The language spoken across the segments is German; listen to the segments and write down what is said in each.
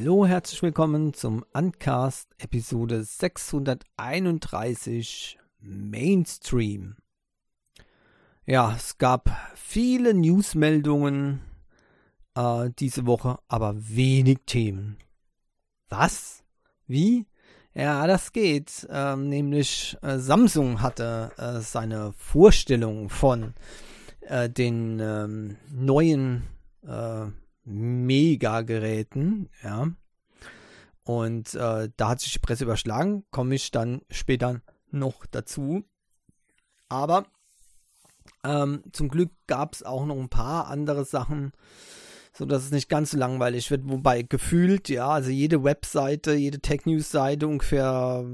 Hallo, herzlich willkommen zum Uncast Episode 631 Mainstream. Ja, es gab viele Newsmeldungen äh, diese Woche, aber wenig Themen. Was? Wie? Ja, das geht. Ähm, nämlich äh, Samsung hatte äh, seine Vorstellung von äh, den ähm, neuen äh, Mega-Geräten, ja. Und äh, da hat sich die Presse überschlagen, komme ich dann später noch dazu. Aber ähm, zum Glück gab es auch noch ein paar andere Sachen, so dass es nicht ganz so langweilig wird. Wobei gefühlt, ja, also jede Webseite, jede Tech News Seite ungefähr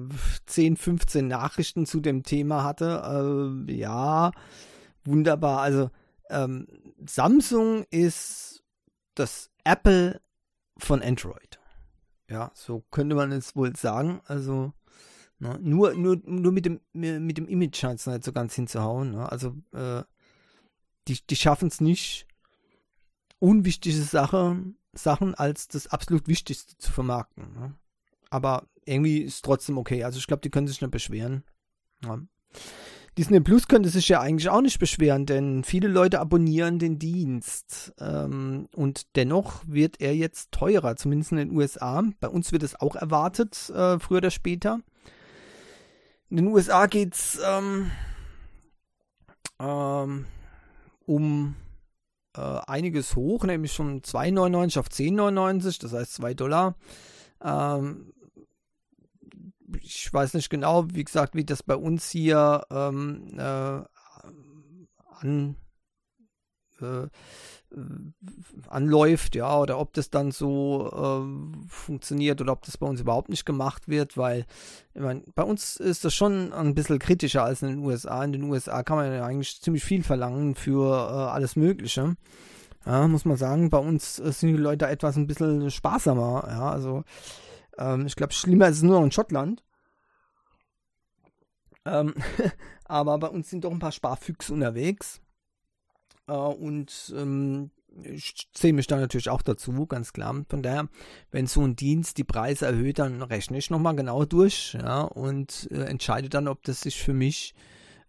10, 15 Nachrichten zu dem Thema hatte. Äh, ja, wunderbar. Also ähm, Samsung ist das Apple von Android. Ja, so könnte man es wohl sagen. Also ne, nur, nur, nur mit dem, mit dem Image scheint es nicht so ganz hinzuhauen. Ne? Also äh, die, die schaffen es nicht, unwichtige Sachen, Sachen als das absolut Wichtigste zu vermarkten. Ne? Aber irgendwie ist es trotzdem okay. Also ich glaube, die können sich nicht beschweren. Ja. Disney Plus könnte sich ja eigentlich auch nicht beschweren, denn viele Leute abonnieren den Dienst. Ähm, und dennoch wird er jetzt teurer, zumindest in den USA. Bei uns wird es auch erwartet, äh, früher oder später. In den USA geht es ähm, ähm, um äh, einiges hoch, nämlich von 2,99 auf 10,99, das heißt 2 Dollar. Ähm, ich weiß nicht genau, wie gesagt, wie das bei uns hier ähm, äh, an, äh, anläuft, ja, oder ob das dann so äh, funktioniert oder ob das bei uns überhaupt nicht gemacht wird, weil ich mein, bei uns ist das schon ein bisschen kritischer als in den USA. In den USA kann man ja eigentlich ziemlich viel verlangen für äh, alles Mögliche. Ja, muss man sagen, bei uns sind die Leute etwas ein bisschen sparsamer, ja, also ähm, ich glaube, schlimmer ist es nur noch in Schottland. Ähm, aber bei uns sind doch ein paar Sparfüchse unterwegs. Äh, und ähm, ich zähle mich da natürlich auch dazu, ganz klar. Von daher, wenn so ein Dienst die Preise erhöht, dann rechne ich nochmal genau durch ja, und äh, entscheide dann, ob das sich für mich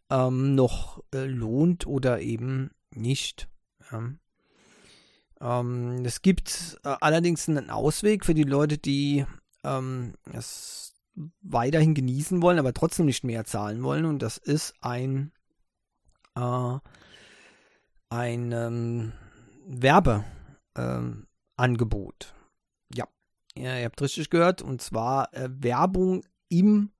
ähm, noch äh, lohnt oder eben nicht. Ja. Ähm, es gibt äh, allerdings einen Ausweg für die Leute, die ähm, es weiterhin genießen wollen, aber trotzdem nicht mehr zahlen wollen. Und das ist ein, äh, ein ähm, Werbeangebot. Ähm, ja. ja, ihr habt richtig gehört. Und zwar äh, Werbung im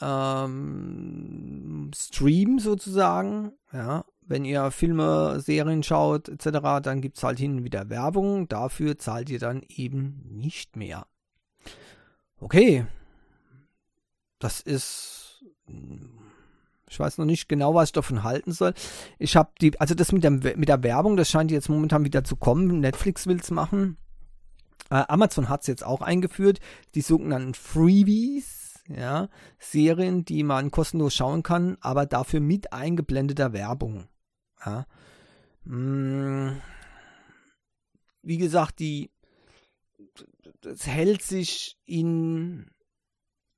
ähm, Stream sozusagen. Ja, wenn ihr Filme, Serien schaut etc., dann gibt es halt hin und wieder Werbung. Dafür zahlt ihr dann eben nicht mehr. Okay. Das ist. Ich weiß noch nicht genau, was ich davon halten soll. Ich habe die, also das mit der, mit der Werbung, das scheint jetzt momentan wieder zu kommen. Netflix will es machen. Äh, Amazon hat es jetzt auch eingeführt. Die sogenannten Freebies, ja, Serien, die man kostenlos schauen kann, aber dafür mit eingeblendeter Werbung. Ja. Hm. Wie gesagt, die es hält sich in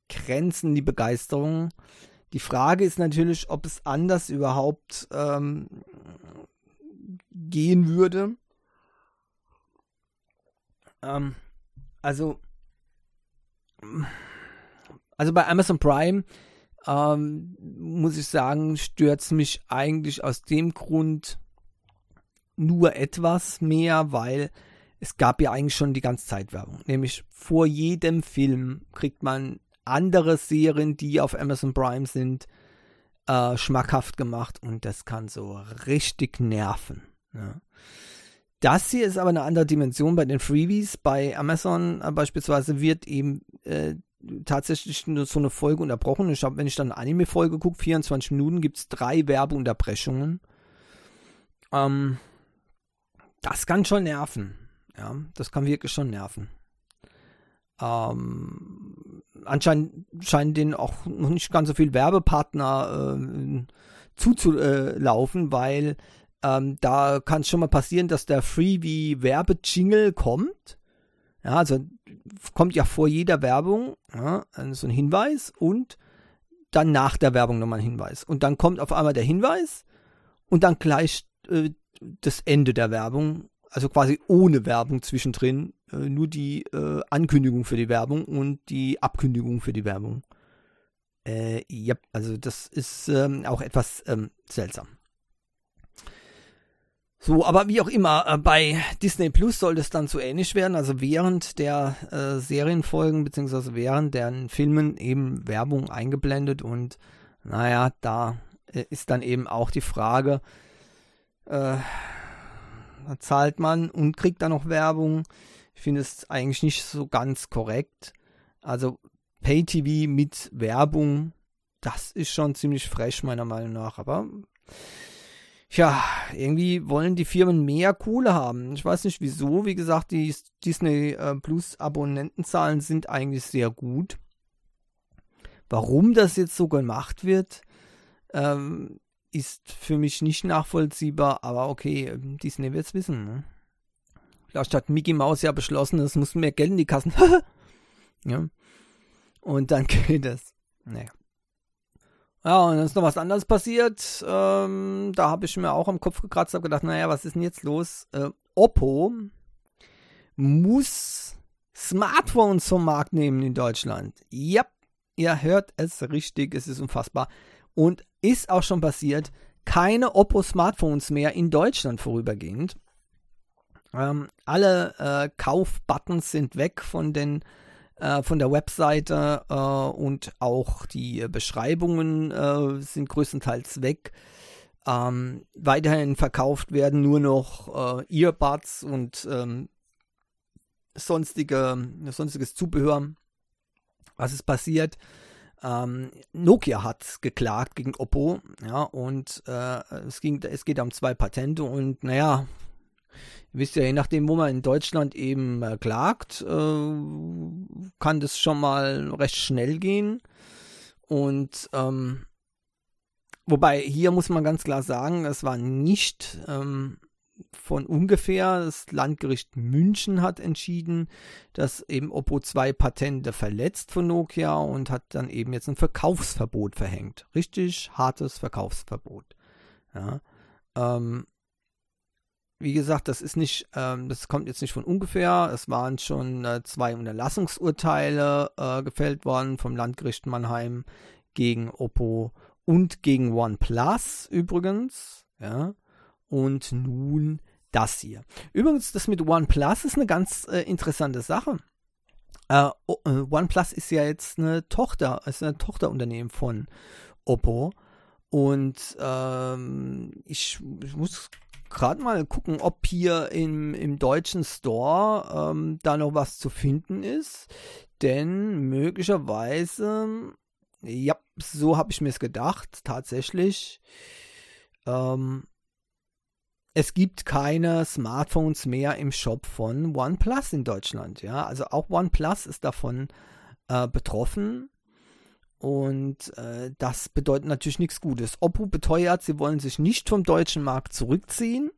Grenzen, die Begeisterung. Die Frage ist natürlich, ob es anders überhaupt ähm, gehen würde. Ähm, also, also bei Amazon Prime ähm, muss ich sagen, stört es mich eigentlich aus dem Grund nur etwas mehr, weil es gab ja eigentlich schon die ganze Zeit Werbung. Nämlich vor jedem Film kriegt man andere Serien, die auf Amazon Prime sind, äh, schmackhaft gemacht und das kann so richtig nerven. Ja. Das hier ist aber eine andere Dimension bei den Freebies. Bei Amazon äh, beispielsweise wird eben äh, tatsächlich nur so eine Folge unterbrochen. Ich habe, wenn ich dann eine Anime-Folge gucke, 24 Minuten, gibt es drei Werbeunterbrechungen. Ähm, das kann schon nerven. Ja, das kann wirklich schon nerven. Ähm, anscheinend scheinen denen auch noch nicht ganz so viel Werbepartner äh, zuzulaufen, weil ähm, da kann es schon mal passieren, dass der Freebie Werbejingle kommt. Ja, also kommt ja vor jeder Werbung ja, so ein Hinweis und dann nach der Werbung nochmal ein Hinweis. Und dann kommt auf einmal der Hinweis und dann gleich äh, das Ende der Werbung, also quasi ohne Werbung zwischendrin, äh, nur die äh, Ankündigung für die Werbung und die Abkündigung für die Werbung. Äh, ja, also das ist ähm, auch etwas ähm, seltsam. So, aber wie auch immer, äh, bei Disney Plus soll das dann so ähnlich werden. Also während der äh, Serienfolgen beziehungsweise während deren Filmen eben Werbung eingeblendet und naja, da äh, ist dann eben auch die Frage, äh, da zahlt man und kriegt dann noch Werbung. Ich finde es eigentlich nicht so ganz korrekt. Also Pay-TV mit Werbung, das ist schon ziemlich fresh meiner Meinung nach. Aber ja, irgendwie wollen die Firmen mehr Kohle haben. Ich weiß nicht wieso. Wie gesagt, die Disney äh, Plus Abonnentenzahlen sind eigentlich sehr gut. Warum das jetzt so gemacht wird, ähm, ist für mich nicht nachvollziehbar. Aber okay, ähm, Disney wird es wissen. Ne? Vielleicht hat Mickey Mouse ja beschlossen, es muss mehr Geld in die Kassen. ja. Und dann geht es. Naja. Ja, und dann ist noch was anderes passiert. Ähm, da habe ich mir auch am Kopf gekratzt, habe gedacht, naja, was ist denn jetzt los? Äh, Oppo muss Smartphones vom Markt nehmen in Deutschland. Ja, ihr hört es richtig, es ist unfassbar. Und ist auch schon passiert, keine Oppo-Smartphones mehr in Deutschland vorübergehend. Ähm, alle äh, Kaufbuttons sind weg von den äh, von der Webseite äh, und auch die Beschreibungen äh, sind größtenteils weg. Ähm, weiterhin verkauft werden nur noch äh, Earbuds und ähm, sonstige, sonstiges Zubehör. Was ist passiert? Ähm, Nokia hat geklagt gegen Oppo, ja, und äh, es, ging, es geht um zwei Patente und naja, Ihr wisst ja, je nachdem, wo man in Deutschland eben äh, klagt, äh, kann das schon mal recht schnell gehen. Und ähm, wobei hier muss man ganz klar sagen, es war nicht ähm, von ungefähr. Das Landgericht München hat entschieden, dass eben Oppo zwei Patente verletzt von Nokia und hat dann eben jetzt ein Verkaufsverbot verhängt. Richtig hartes Verkaufsverbot. Ja. Ähm, wie gesagt, das ist nicht, ähm, das kommt jetzt nicht von ungefähr. Es waren schon äh, zwei Unterlassungsurteile äh, gefällt worden vom Landgericht Mannheim gegen Oppo und gegen OnePlus übrigens. Ja. Und nun das hier. Übrigens, das mit OnePlus ist eine ganz äh, interessante Sache. Äh, äh, OnePlus ist ja jetzt eine Tochter, ist ein Tochterunternehmen von Oppo. Und ähm, ich, ich muss gerade mal gucken, ob hier im, im deutschen Store ähm, da noch was zu finden ist. Denn möglicherweise, ja, so habe ich mir es gedacht, tatsächlich. Ähm, es gibt keine Smartphones mehr im Shop von OnePlus in Deutschland. Ja, also auch OnePlus ist davon äh, betroffen. Und äh, das bedeutet natürlich nichts Gutes. Oppo beteuert, sie wollen sich nicht vom deutschen Markt zurückziehen.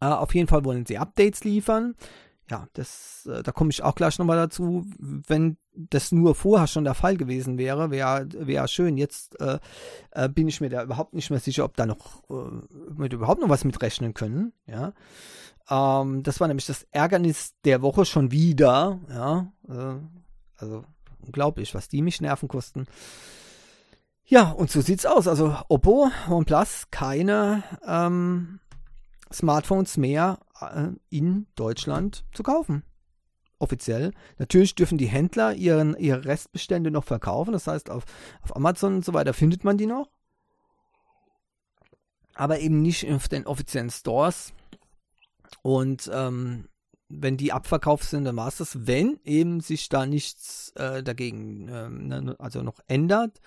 Äh, auf jeden Fall wollen sie Updates liefern. Ja, das, äh, da komme ich auch gleich nochmal dazu. Wenn das nur vorher schon der Fall gewesen wäre, wäre wär schön. Jetzt äh, äh, bin ich mir da überhaupt nicht mehr sicher, ob da noch äh, mit überhaupt noch was mitrechnen können. Ja, ähm, das war nämlich das Ärgernis der Woche schon wieder. Ja, äh, also unglaublich, was die mich Nerven kosten. Ja, und so sieht's aus. Also Oppo, OnePlus, keine ähm, Smartphones mehr in Deutschland zu kaufen. Offiziell. Natürlich dürfen die Händler ihren, ihre Restbestände noch verkaufen. Das heißt, auf, auf Amazon und so weiter findet man die noch. Aber eben nicht auf den offiziellen Stores. Und ähm, wenn die abverkauft sind, dann war es das. Wenn eben sich da nichts äh, dagegen äh, also noch ändert.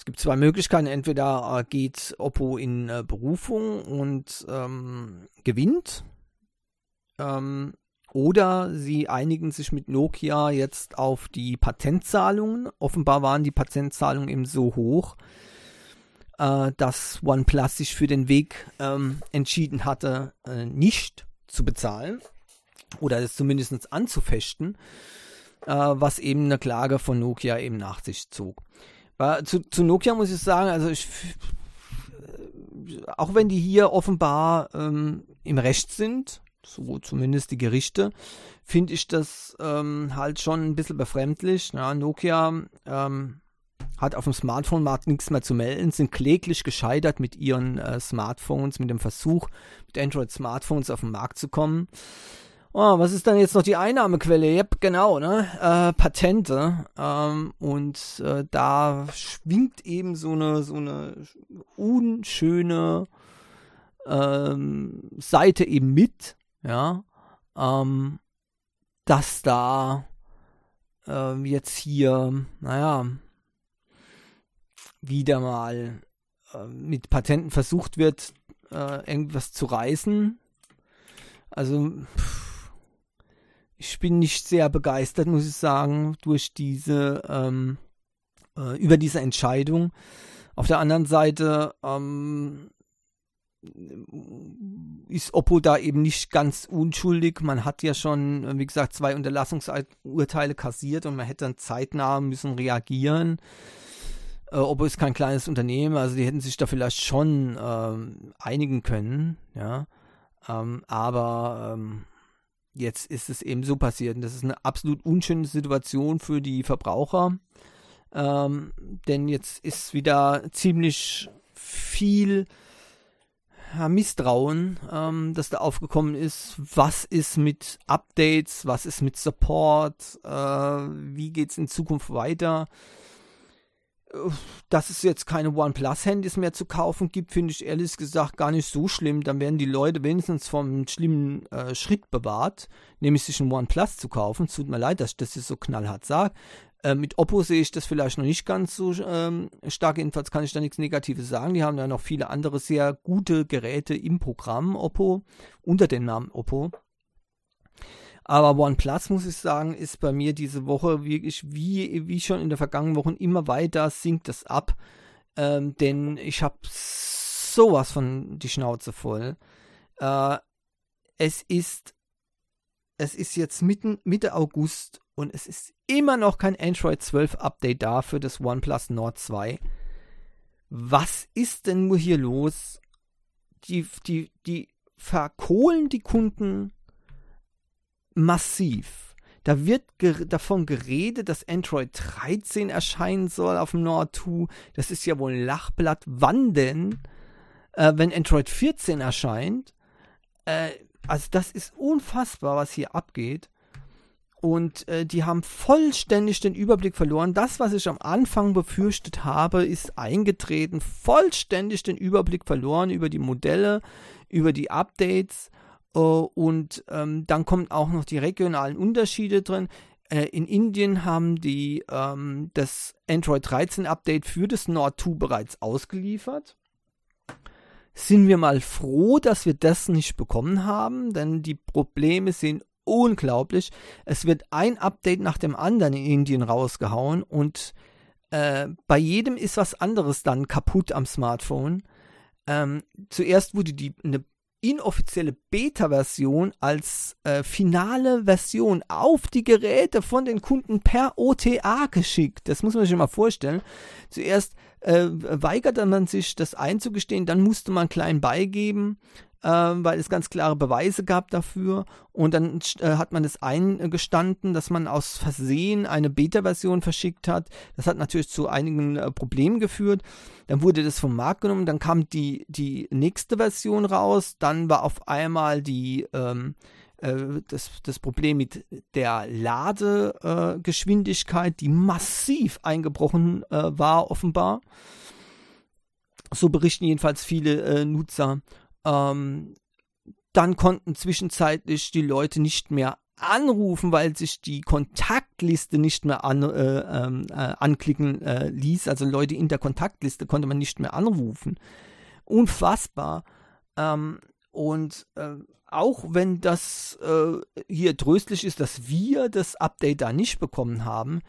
Es gibt zwei Möglichkeiten. Entweder äh, geht Oppo in äh, Berufung und ähm, gewinnt. Ähm, oder sie einigen sich mit Nokia jetzt auf die Patentzahlungen. Offenbar waren die Patentzahlungen eben so hoch, äh, dass OnePlus sich für den Weg ähm, entschieden hatte, äh, nicht zu bezahlen. oder es zumindest anzufechten, äh, was eben eine Klage von Nokia eben nach sich zog. Zu, zu Nokia muss ich sagen, also ich, auch wenn die hier offenbar ähm, im Recht sind, so zumindest die Gerichte, finde ich das ähm, halt schon ein bisschen befremdlich. Ja, Nokia ähm, hat auf dem Smartphone-Markt nichts mehr zu melden, sind kläglich gescheitert mit ihren äh, Smartphones, mit dem Versuch, mit Android-Smartphones auf den Markt zu kommen. Oh, was ist dann jetzt noch die Einnahmequelle? Yep, genau, ne? Äh, Patente. Ähm, und äh, da schwingt eben so eine, so eine unschöne ähm, Seite eben mit, ja. Ähm, dass da äh, jetzt hier, naja, wieder mal äh, mit Patenten versucht wird, äh, irgendwas zu reißen. Also, pff, ich bin nicht sehr begeistert, muss ich sagen, durch diese, ähm, äh, über diese Entscheidung. Auf der anderen Seite ähm, ist Oppo da eben nicht ganz unschuldig. Man hat ja schon, wie gesagt, zwei Unterlassungsurteile kassiert und man hätte dann zeitnah müssen reagieren. Äh, Oppo ist kein kleines Unternehmen, also die hätten sich da vielleicht schon ähm, einigen können, ja. Ähm, aber ähm, jetzt ist es eben so passiert. Und das ist eine absolut unschöne Situation für die Verbraucher. Ähm, denn jetzt ist wieder ziemlich viel Misstrauen, ähm, das da aufgekommen ist. Was ist mit Updates? Was ist mit Support? Äh, wie geht es in Zukunft weiter? Dass es jetzt keine OnePlus-Handys mehr zu kaufen gibt, finde ich ehrlich gesagt gar nicht so schlimm. Dann werden die Leute wenigstens vom schlimmen äh, Schritt bewahrt, nämlich sich ein OnePlus zu kaufen. Tut mir leid, dass ich das jetzt so knallhart sage. Äh, mit Oppo sehe ich das vielleicht noch nicht ganz so ähm, stark. Jedenfalls kann ich da nichts Negatives sagen. Die haben ja noch viele andere sehr gute Geräte im Programm Oppo unter dem Namen Oppo. Aber OnePlus, muss ich sagen, ist bei mir diese Woche wirklich, wie, wie schon in der vergangenen Woche, immer weiter sinkt es ab. Ähm, denn ich habe sowas von die Schnauze voll. Äh, es ist, es ist jetzt mitten, Mitte August und es ist immer noch kein Android 12 Update da für das OnePlus Nord 2. Was ist denn nur hier los? Die, die, die verkohlen die Kunden massiv. Da wird ge davon geredet, dass Android 13 erscheinen soll auf dem Nord 2. Das ist ja wohl ein Lachblatt. Wann denn? Äh, wenn Android 14 erscheint. Äh, also das ist unfassbar, was hier abgeht. Und äh, die haben vollständig den Überblick verloren. Das, was ich am Anfang befürchtet habe, ist eingetreten. Vollständig den Überblick verloren über die Modelle, über die Updates und ähm, dann kommt auch noch die regionalen Unterschiede drin. Äh, in Indien haben die ähm, das Android 13 Update für das Nord 2 bereits ausgeliefert. Sind wir mal froh, dass wir das nicht bekommen haben, denn die Probleme sind unglaublich. Es wird ein Update nach dem anderen in Indien rausgehauen und äh, bei jedem ist was anderes dann kaputt am Smartphone. Ähm, zuerst wurde die eine inoffizielle Beta-Version als äh, finale Version auf die Geräte von den Kunden per OTA geschickt. Das muss man sich mal vorstellen. Zuerst äh, weigerte man sich, das einzugestehen, dann musste man klein beigeben ähm, weil es ganz klare Beweise gab dafür. Und dann äh, hat man es eingestanden, dass man aus Versehen eine Beta-Version verschickt hat. Das hat natürlich zu einigen äh, Problemen geführt. Dann wurde das vom Markt genommen, dann kam die, die nächste Version raus, dann war auf einmal die ähm, äh, das, das Problem mit der Ladegeschwindigkeit, äh, die massiv eingebrochen äh, war, offenbar. So berichten jedenfalls viele äh, Nutzer. Ähm, dann konnten zwischenzeitlich die Leute nicht mehr anrufen, weil sich die Kontaktliste nicht mehr an, äh, ähm, äh, anklicken äh, ließ. Also Leute in der Kontaktliste konnte man nicht mehr anrufen. Unfassbar. Ähm, und äh, auch wenn das äh, hier tröstlich ist, dass wir das Update da nicht bekommen haben,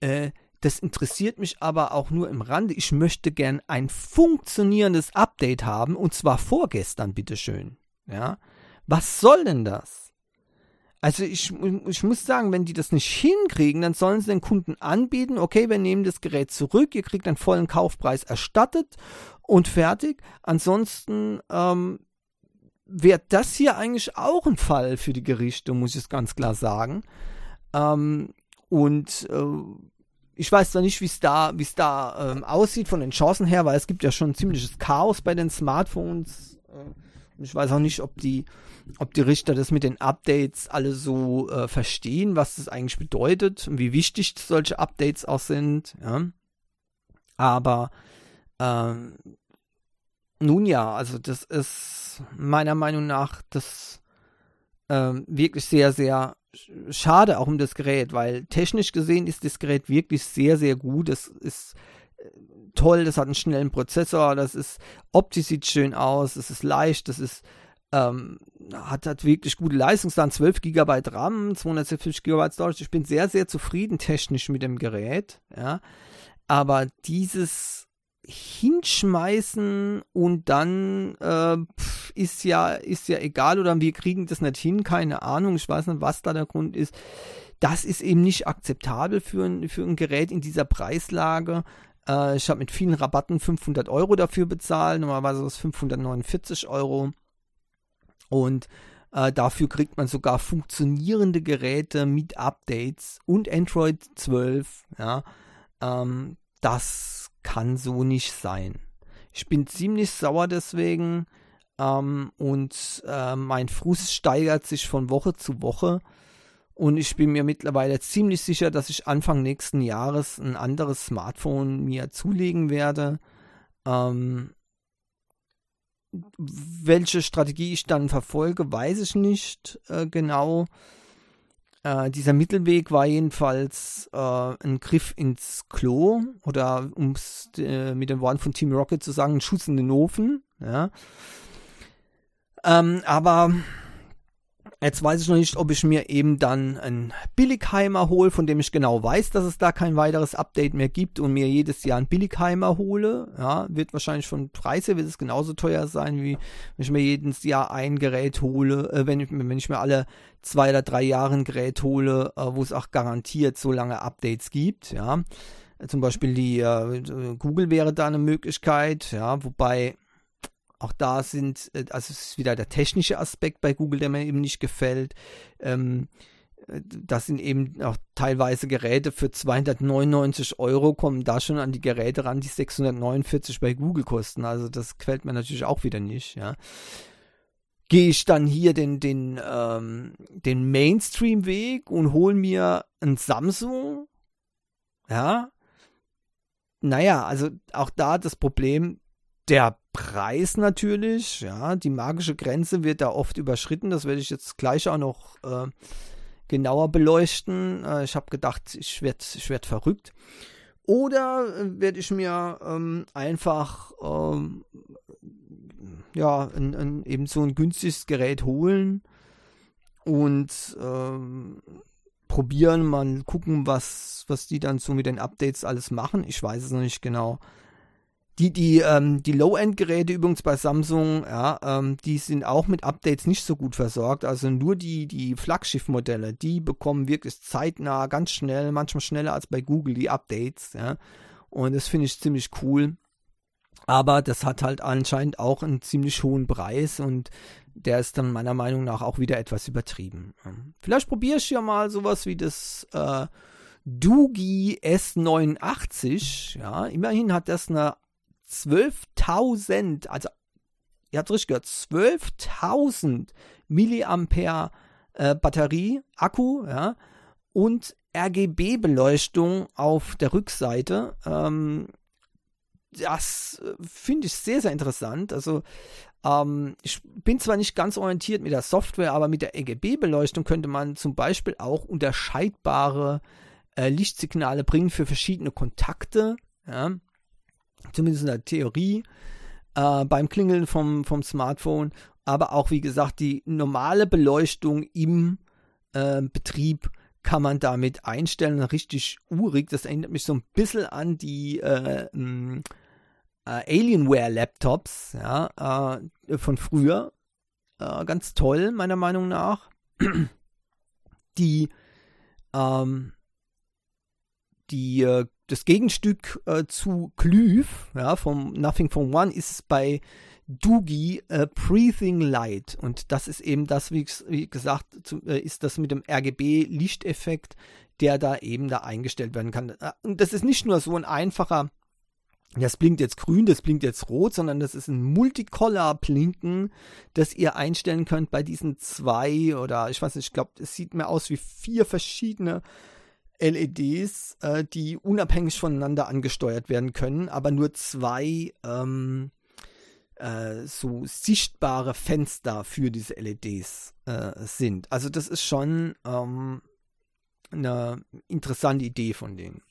äh, das interessiert mich aber auch nur im Rande. Ich möchte gern ein funktionierendes Update haben und zwar vorgestern, bitteschön. Ja, was soll denn das? also ich, ich muss sagen, wenn die das nicht hinkriegen, dann sollen sie den Kunden anbieten, okay, wir nehmen das Gerät zurück, ihr kriegt einen vollen Kaufpreis erstattet und fertig. Ansonsten ähm, wäre das hier eigentlich auch ein Fall für die Gerichte, muss ich es ganz klar sagen. Ähm, und äh, ich weiß zwar nicht, wie es da, wie es da ähm, aussieht von den Chancen her, weil es gibt ja schon ein ziemliches Chaos bei den Smartphones. Äh, und ich weiß auch nicht, ob die, ob die Richter das mit den Updates alle so äh, verstehen, was das eigentlich bedeutet und wie wichtig solche Updates auch sind. Ja. Aber ähm, nun ja, also das ist meiner Meinung nach das ähm, wirklich sehr, sehr schade auch um das Gerät, weil technisch gesehen ist das Gerät wirklich sehr, sehr gut. Es ist äh, toll, das hat einen schnellen Prozessor, das ist optisch sieht schön aus, es ist leicht, das ist ähm, hat, hat wirklich gute Leistungsdaten, 12 GB RAM, 250 GB Storage. Ich bin sehr, sehr zufrieden technisch mit dem Gerät, ja. Aber dieses hinschmeißen und dann äh, ist ja ist ja egal oder wir kriegen das nicht hin, keine Ahnung, ich weiß nicht, was da der Grund ist. Das ist eben nicht akzeptabel für ein, für ein Gerät in dieser Preislage. Äh, ich habe mit vielen Rabatten 500 Euro dafür bezahlt, normalerweise es 549 Euro. Und äh, dafür kriegt man sogar funktionierende Geräte mit Updates und Android 12. Ja, ähm, das kann so nicht sein. Ich bin ziemlich sauer deswegen ähm, und äh, mein Frust steigert sich von Woche zu Woche. Und ich bin mir mittlerweile ziemlich sicher, dass ich Anfang nächsten Jahres ein anderes Smartphone mir zulegen werde. Ähm, welche Strategie ich dann verfolge, weiß ich nicht äh, genau. Äh, dieser Mittelweg war jedenfalls äh, ein Griff ins Klo oder um es äh, mit den Worten von Team Rocket zu sagen, ein Schuss in den Ofen. Ja. Ähm, aber Jetzt weiß ich noch nicht, ob ich mir eben dann einen Billigheimer hole, von dem ich genau weiß, dass es da kein weiteres Update mehr gibt und mir jedes Jahr einen Billigheimer hole. Ja, wird wahrscheinlich von Preise wird es genauso teuer sein, wie wenn ich mir jedes Jahr ein Gerät hole, äh, wenn, ich, wenn ich mir alle zwei oder drei Jahre ein Gerät hole, äh, wo es auch garantiert so lange Updates gibt. Ja, zum Beispiel die äh, Google wäre da eine Möglichkeit. Ja, wobei auch da sind, äh, also es ist wieder der technische Aspekt bei Google, der mir eben nicht gefällt. Ähm, äh, das sind eben auch teilweise Geräte für 299 Euro, kommen da schon an die Geräte ran, die 649 bei Google kosten. Also das gefällt mir natürlich auch wieder nicht, ja. Gehe ich dann hier den, den, ähm, den Mainstream-Weg und hole mir ein Samsung, ja. Naja, also auch da das Problem, der Preis natürlich, ja, die magische Grenze wird da oft überschritten. Das werde ich jetzt gleich auch noch äh, genauer beleuchten. Äh, ich habe gedacht, ich werde ich werd verrückt. Oder äh, werde ich mir ähm, einfach ähm, ja, ein, ein, eben so ein günstiges Gerät holen und ähm, probieren, mal gucken, was, was die dann so mit den Updates alles machen. Ich weiß es noch nicht genau. Die, die, ähm, die Low-End-Geräte übrigens bei Samsung, ja, ähm, die sind auch mit Updates nicht so gut versorgt. Also nur die, die Flaggschiff-Modelle, die bekommen wirklich zeitnah, ganz schnell, manchmal schneller als bei Google die Updates, ja. Und das finde ich ziemlich cool. Aber das hat halt anscheinend auch einen ziemlich hohen Preis und der ist dann meiner Meinung nach auch wieder etwas übertrieben. Vielleicht probiere ich ja mal sowas wie das äh, Doogie S89. Ja, immerhin hat das eine 12.000, also ihr habt richtig gehört, 12.000 Milliampere äh, Batterie, Akku, ja, und RGB-Beleuchtung auf der Rückseite. Ähm, das äh, finde ich sehr, sehr interessant. Also ähm, ich bin zwar nicht ganz orientiert mit der Software, aber mit der RGB-Beleuchtung könnte man zum Beispiel auch unterscheidbare äh, Lichtsignale bringen für verschiedene Kontakte. Ja zumindest in der Theorie, äh, beim Klingeln vom, vom Smartphone, aber auch wie gesagt die normale Beleuchtung im äh, Betrieb kann man damit einstellen, richtig urig. Das erinnert mich so ein bisschen an die äh, äh, Alienware-Laptops ja, äh, von früher. Äh, ganz toll, meiner Meinung nach. die, ähm, die, das Gegenstück äh, zu Glyph, ja, vom Nothing from One, ist bei Doogie äh, Breathing Light. Und das ist eben das, wie, wie gesagt, zu, äh, ist das mit dem RGB-Lichteffekt, der da eben da eingestellt werden kann. Äh, und das ist nicht nur so ein einfacher das blinkt jetzt grün, das blinkt jetzt rot, sondern das ist ein Multicolor-Blinken, das ihr einstellen könnt bei diesen zwei oder ich weiß nicht, ich glaube, es sieht mehr aus wie vier verschiedene LEDs, äh, die unabhängig voneinander angesteuert werden können, aber nur zwei ähm, äh, so sichtbare Fenster für diese LEDs äh, sind. Also das ist schon ähm, eine interessante Idee von denen.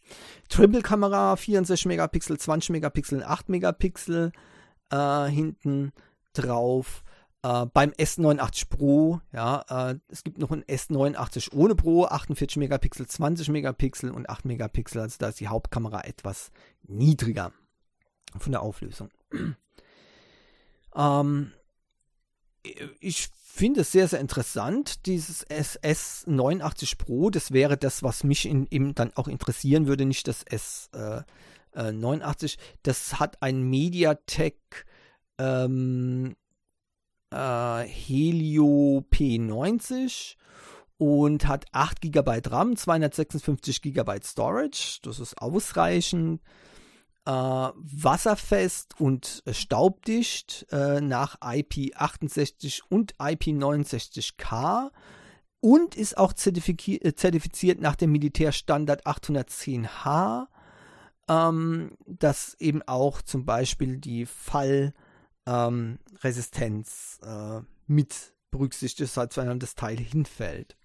Triple-Kamera, 64 Megapixel, 20 Megapixel, 8 Megapixel äh, hinten drauf. Äh, beim S89 Pro, ja, äh, es gibt noch ein S89 ohne Pro, 48 Megapixel, 20 Megapixel und 8 Megapixel, also da ist die Hauptkamera etwas niedriger von der Auflösung. ähm, ich finde es sehr, sehr interessant, dieses SS89 Pro. Das wäre das, was mich in, eben dann auch interessieren würde, nicht das S89. Äh, äh, das hat ein MediaTek ähm, äh, Helio P90 und hat 8 GB RAM, 256 GB Storage. Das ist ausreichend äh, wasserfest und staubdicht äh, nach IP68 und IP69K und ist auch äh, zertifiziert nach dem Militärstandard 810H, ähm, das eben auch zum Beispiel die Fallresistenz ähm, mit berücksichtigt, ist, wenn das Teil hinfällt.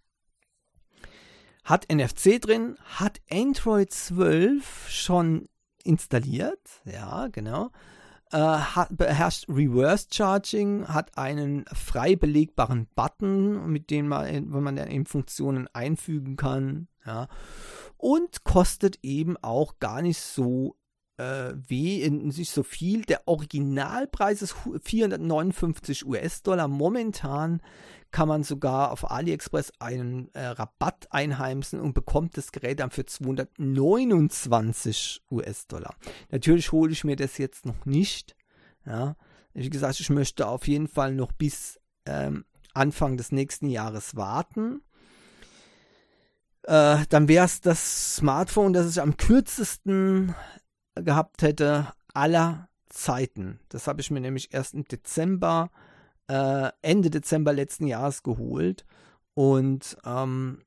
Hat NFC drin, hat Android 12 schon installiert, ja, genau. Äh, hat, beherrscht Reverse Charging, hat einen frei belegbaren Button, mit dem man, wo man dann eben Funktionen einfügen kann, ja. Und kostet eben auch gar nicht so äh, weh, nicht so viel. Der Originalpreis ist 459 US-Dollar. Momentan kann man sogar auf AliExpress einen äh, Rabatt einheimsen und bekommt das Gerät dann für 229 US-Dollar. Natürlich hole ich mir das jetzt noch nicht. Ja, wie gesagt, ich möchte auf jeden Fall noch bis ähm, Anfang des nächsten Jahres warten. Äh, dann wäre es das Smartphone, das ich am kürzesten gehabt hätte aller Zeiten. Das habe ich mir nämlich erst im Dezember äh, Ende Dezember letzten Jahres geholt. Und ähm,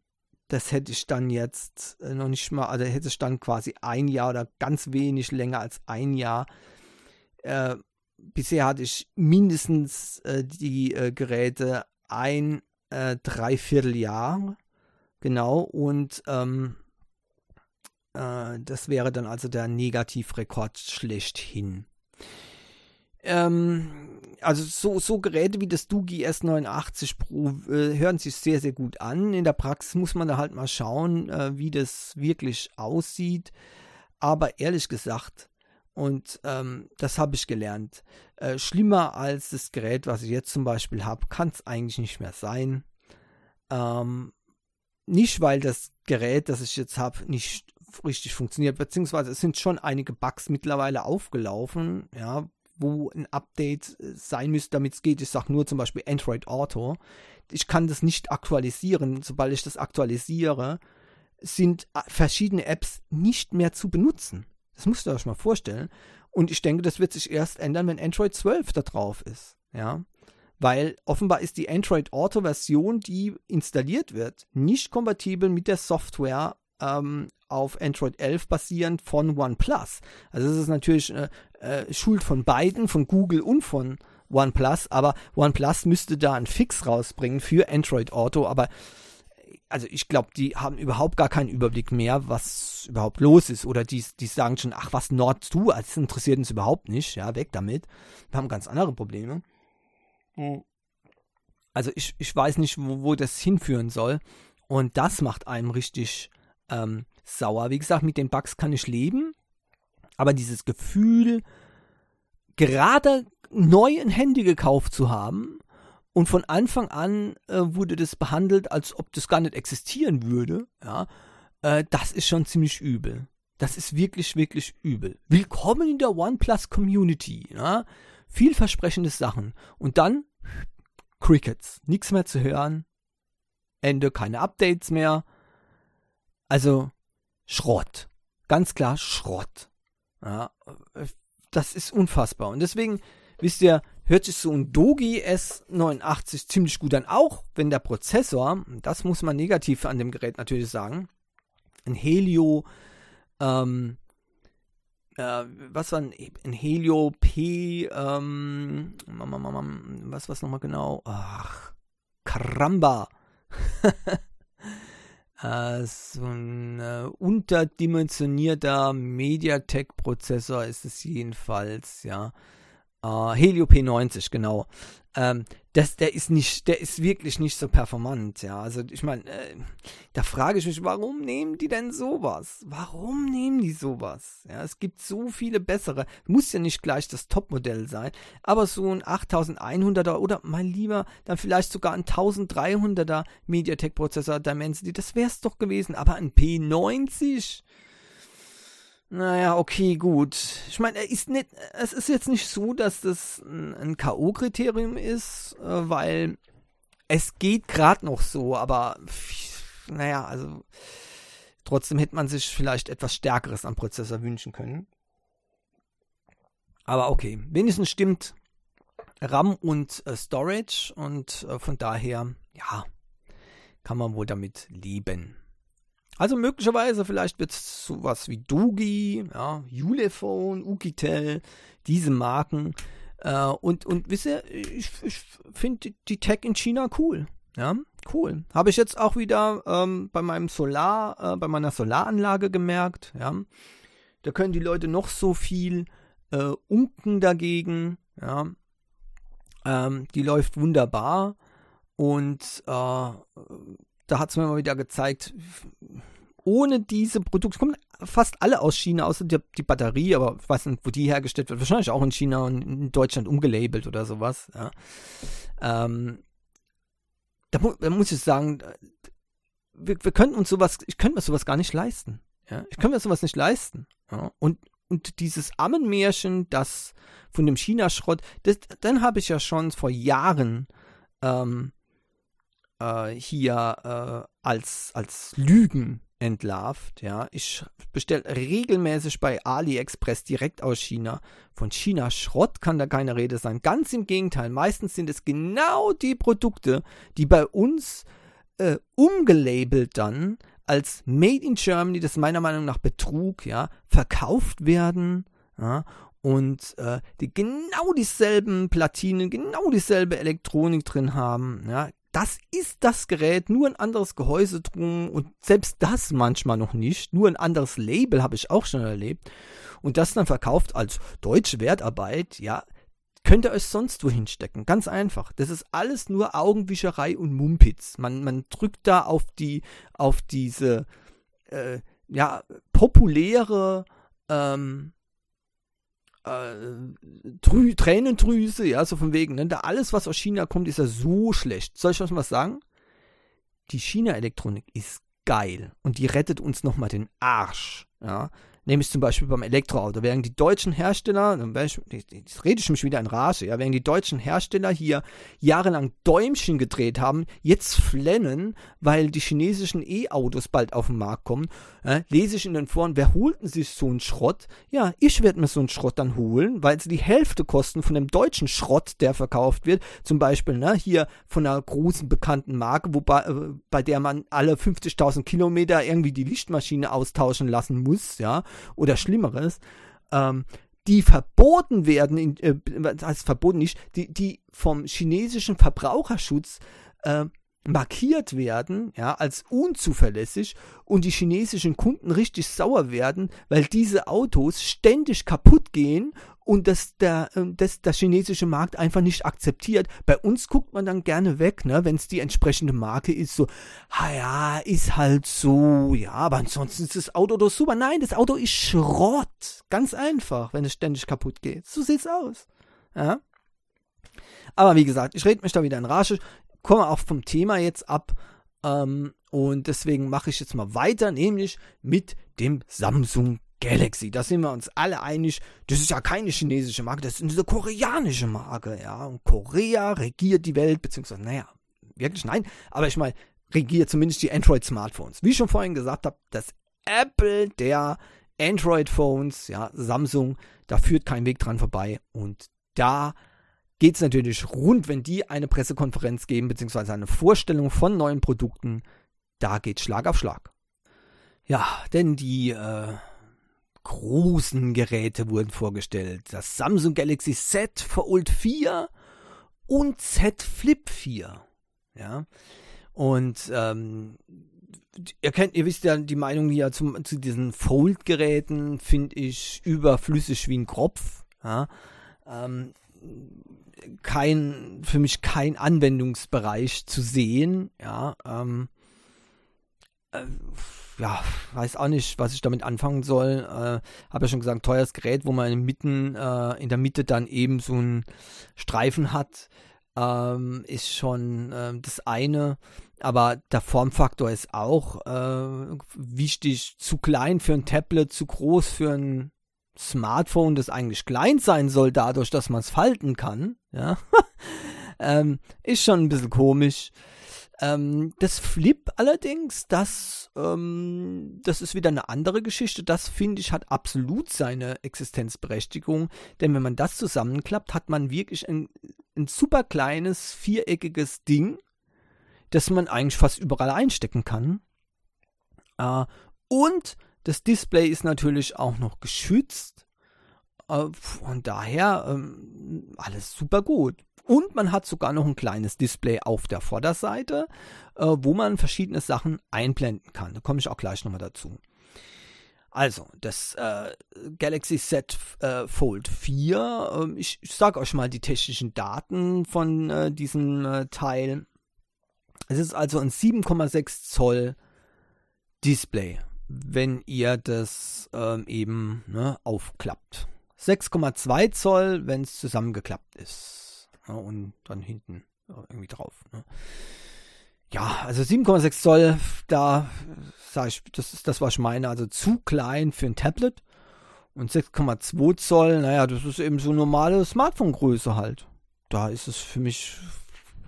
das hätte ich dann jetzt äh, noch nicht mal, also hätte ich dann quasi ein Jahr oder ganz wenig länger als ein Jahr. Äh, bisher hatte ich mindestens äh, die äh, Geräte ein äh, Dreivierteljahr. Genau. Und ähm, äh, das wäre dann also der Negativrekord schlechthin. Ähm, also so, so Geräte wie das Dugi S89 Pro äh, hören sich sehr, sehr gut an. In der Praxis muss man da halt mal schauen, äh, wie das wirklich aussieht. Aber ehrlich gesagt, und ähm, das habe ich gelernt, äh, schlimmer als das Gerät, was ich jetzt zum Beispiel habe, kann es eigentlich nicht mehr sein. Ähm, nicht, weil das Gerät, das ich jetzt habe, nicht richtig funktioniert, beziehungsweise es sind schon einige Bugs mittlerweile aufgelaufen, ja, wo ein Update äh, sein müsste, damit es geht. Ich sage nur zum Beispiel Android Auto. Ich kann das nicht aktualisieren. Sobald ich das aktualisiere, sind äh, verschiedene Apps nicht mehr zu benutzen. Das musst ihr euch mal vorstellen. Und ich denke, das wird sich erst ändern, wenn Android 12 da drauf ist. Ja. Weil offenbar ist die Android Auto Version, die installiert wird, nicht kompatibel mit der Software ähm, auf Android 11 basierend von OnePlus. Also es ist natürlich äh, äh, Schuld von beiden, von Google und von OnePlus, aber OnePlus müsste da einen Fix rausbringen für Android Auto, aber also ich glaube, die haben überhaupt gar keinen Überblick mehr, was überhaupt los ist. Oder die, die sagen schon, ach, was Nord du, das interessiert uns überhaupt nicht, ja, weg damit. Wir haben ganz andere Probleme. Hm. Also ich, ich weiß nicht, wo, wo das hinführen soll. Und das macht einem richtig ähm, sauer. Wie gesagt, mit den Bugs kann ich leben, aber dieses Gefühl, gerade neu ein Handy gekauft zu haben Und von Anfang an äh, wurde das behandelt, als ob das gar nicht existieren würde. Ja, äh, das ist schon ziemlich übel. Das ist wirklich, wirklich übel. Willkommen in der OnePlus Community. Ja? Vielversprechende Sachen. Und dann Crickets. Nichts mehr zu hören. Ende, keine Updates mehr. Also Schrott. Ganz klar Schrott. Ja, das ist unfassbar. Und deswegen, wisst ihr, hört sich so ein Dogi S89 ziemlich gut an. Auch wenn der Prozessor, das muss man negativ an dem Gerät natürlich sagen, ein Helio, ähm, äh, was war ein, ein Helio P, ähm, was war es nochmal genau? Ach, Karamba. äh, so ein äh, unterdimensionierter MediaTek-Prozessor ist es jedenfalls, ja. Uh, Helio P90, genau. Ähm, das, der ist nicht, der ist wirklich nicht so performant, ja. Also ich meine, äh, da frage ich mich, warum nehmen die denn sowas? Warum nehmen die sowas? Ja, es gibt so viele bessere. Muss ja nicht gleich das Topmodell sein, aber so ein 8100er oder mein lieber, dann vielleicht sogar ein 1300er MediaTek-Prozessor Dimensity, das wäre es doch gewesen. Aber ein P90, naja, okay, gut. Ich meine, es ist jetzt nicht so, dass das ein, ein K.O.-Kriterium ist, äh, weil es geht gerade noch so, aber naja, also trotzdem hätte man sich vielleicht etwas Stärkeres am Prozessor wünschen können. Aber okay, wenigstens stimmt RAM und äh, Storage und äh, von daher, ja, kann man wohl damit leben. Also möglicherweise, vielleicht wird es sowas wie Dogi, ja, Ulefone, Ukitel, diese Marken. Äh, und, und wisst ihr, ich, ich finde die Tech in China cool. Ja, cool. Habe ich jetzt auch wieder ähm, bei meinem Solar, äh, bei meiner Solaranlage gemerkt. Ja, da können die Leute noch so viel äh, unken dagegen. Ja, ähm, die läuft wunderbar und äh, da hat es mir mal wieder gezeigt, ohne diese Produkte, kommen fast alle aus China, außer die, die, Batterie, aber ich weiß nicht, wo die hergestellt wird. Wahrscheinlich auch in China und in Deutschland umgelabelt oder sowas. Ja. Ähm, da, mu da, muss ich sagen, wir, wir könnten uns sowas, ich könnte mir sowas gar nicht leisten. Ja. Ich könnte mir sowas nicht leisten. Ja. Und, und dieses Ammenmärchen, das von dem China-Schrott, dann habe ich ja schon vor Jahren ähm, äh, hier äh, als, als Lügen entlarvt. Ja, ich bestelle regelmäßig bei AliExpress direkt aus China. Von China Schrott kann da keine Rede sein. Ganz im Gegenteil. Meistens sind es genau die Produkte, die bei uns äh, umgelabelt dann als Made in Germany, das meiner Meinung nach Betrug, ja, verkauft werden. Ja, und äh, die genau dieselben Platinen, genau dieselbe Elektronik drin haben, ja, das ist das Gerät, nur ein anderes Gehäuse drum und selbst das manchmal noch nicht. Nur ein anderes Label habe ich auch schon erlebt. Und das dann verkauft als deutsche Wertarbeit, ja, könnt ihr euch sonst wohin stecken. Ganz einfach. Das ist alles nur Augenwischerei und Mumpitz. Man, man drückt da auf die, auf diese, äh, ja, populäre, ähm, äh, Tränendrüse, ja, so von wegen, ne? Da alles, was aus China kommt, ist ja so schlecht. Soll ich euch was sagen? Die China-Elektronik ist geil und die rettet uns nochmal den Arsch, ja. Nämlich zum Beispiel beim Elektroauto. Während die deutschen Hersteller, jetzt rede ich mich wieder in Rage, ja, während die deutschen Hersteller hier jahrelang Däumchen gedreht haben, jetzt flennen, weil die chinesischen E-Autos bald auf den Markt kommen, ja, lese ich in den Foren, wer holt denn sich so einen Schrott? Ja, ich werde mir so einen Schrott dann holen, weil sie die Hälfte kosten von dem deutschen Schrott, der verkauft wird. Zum Beispiel, ne, hier von einer großen bekannten Marke, wobei, äh, bei der man alle 50.000 Kilometer irgendwie die Lichtmaschine austauschen lassen muss, ja oder Schlimmeres, ähm, die verboten werden, in, äh, als verboten nicht, die, die vom chinesischen Verbraucherschutz äh, markiert werden, ja, als unzuverlässig und die chinesischen Kunden richtig sauer werden, weil diese Autos ständig kaputt gehen und dass der, ähm, dass der chinesische Markt einfach nicht akzeptiert. Bei uns guckt man dann gerne weg, ne, wenn es die entsprechende Marke ist, so, ha ja, ist halt so, ja, aber ansonsten ist das Auto doch super. Nein, das Auto ist Schrott. Ganz einfach, wenn es ständig kaputt geht. So sieht's aus. Ja. Aber wie gesagt, ich rede mich da wieder in Rage, komme auch vom Thema jetzt ab ähm, und deswegen mache ich jetzt mal weiter, nämlich mit dem Samsung Galaxy. Da sind wir uns alle einig, das ist ja keine chinesische Marke, das ist eine koreanische Marke, ja. Und Korea regiert die Welt, beziehungsweise, naja, wirklich nein, aber ich meine, regiert zumindest die Android-Smartphones. Wie ich schon vorhin gesagt habe, das Apple der Android-Phones, ja, Samsung, da führt kein Weg dran vorbei. Und da geht es natürlich rund, wenn die eine Pressekonferenz geben, beziehungsweise eine Vorstellung von neuen Produkten, da geht Schlag auf Schlag. Ja, denn die äh, großen Geräte wurden vorgestellt. Das Samsung Galaxy Z Fold 4 und Z Flip 4. Ja. Und ähm, ihr kennt, ihr wisst ja die Meinung hier zum, zu diesen Fold-Geräten, finde ich überflüssig wie ein Kropf. Ja. Ähm, kein, für mich kein Anwendungsbereich zu sehen. Ja, ähm, äh, ja, weiß auch nicht, was ich damit anfangen soll. Äh, Habe ja schon gesagt, teures Gerät, wo man in, mitten, äh, in der Mitte dann eben so einen Streifen hat, ähm, ist schon äh, das eine. Aber der Formfaktor ist auch äh, wichtig. Zu klein für ein Tablet, zu groß für ein Smartphone, das eigentlich klein sein soll, dadurch, dass man es falten kann. Ja, ähm, ist schon ein bisschen komisch. Ähm, das Flip allerdings, das, ähm, das ist wieder eine andere Geschichte. Das finde ich hat absolut seine Existenzberechtigung. Denn wenn man das zusammenklappt, hat man wirklich ein, ein super kleines, viereckiges Ding, das man eigentlich fast überall einstecken kann. Äh, und das Display ist natürlich auch noch geschützt. Äh, von daher ähm, alles super gut. Und man hat sogar noch ein kleines Display auf der Vorderseite, äh, wo man verschiedene Sachen einblenden kann. Da komme ich auch gleich nochmal dazu. Also, das äh, Galaxy Z äh, Fold 4, ähm, ich, ich sage euch mal die technischen Daten von äh, diesem äh, Teil. Es ist also ein 7,6 Zoll Display, wenn ihr das ähm, eben ne, aufklappt. 6,2 Zoll, wenn es zusammengeklappt ist ja, und dann hinten irgendwie drauf. Ne? Ja, also 7,6 Zoll, da sage ich, das ist das, was ich meine, also zu klein für ein Tablet. Und 6,2 Zoll, naja, das ist eben so normale Smartphone-Größe halt. Da ist es für mich,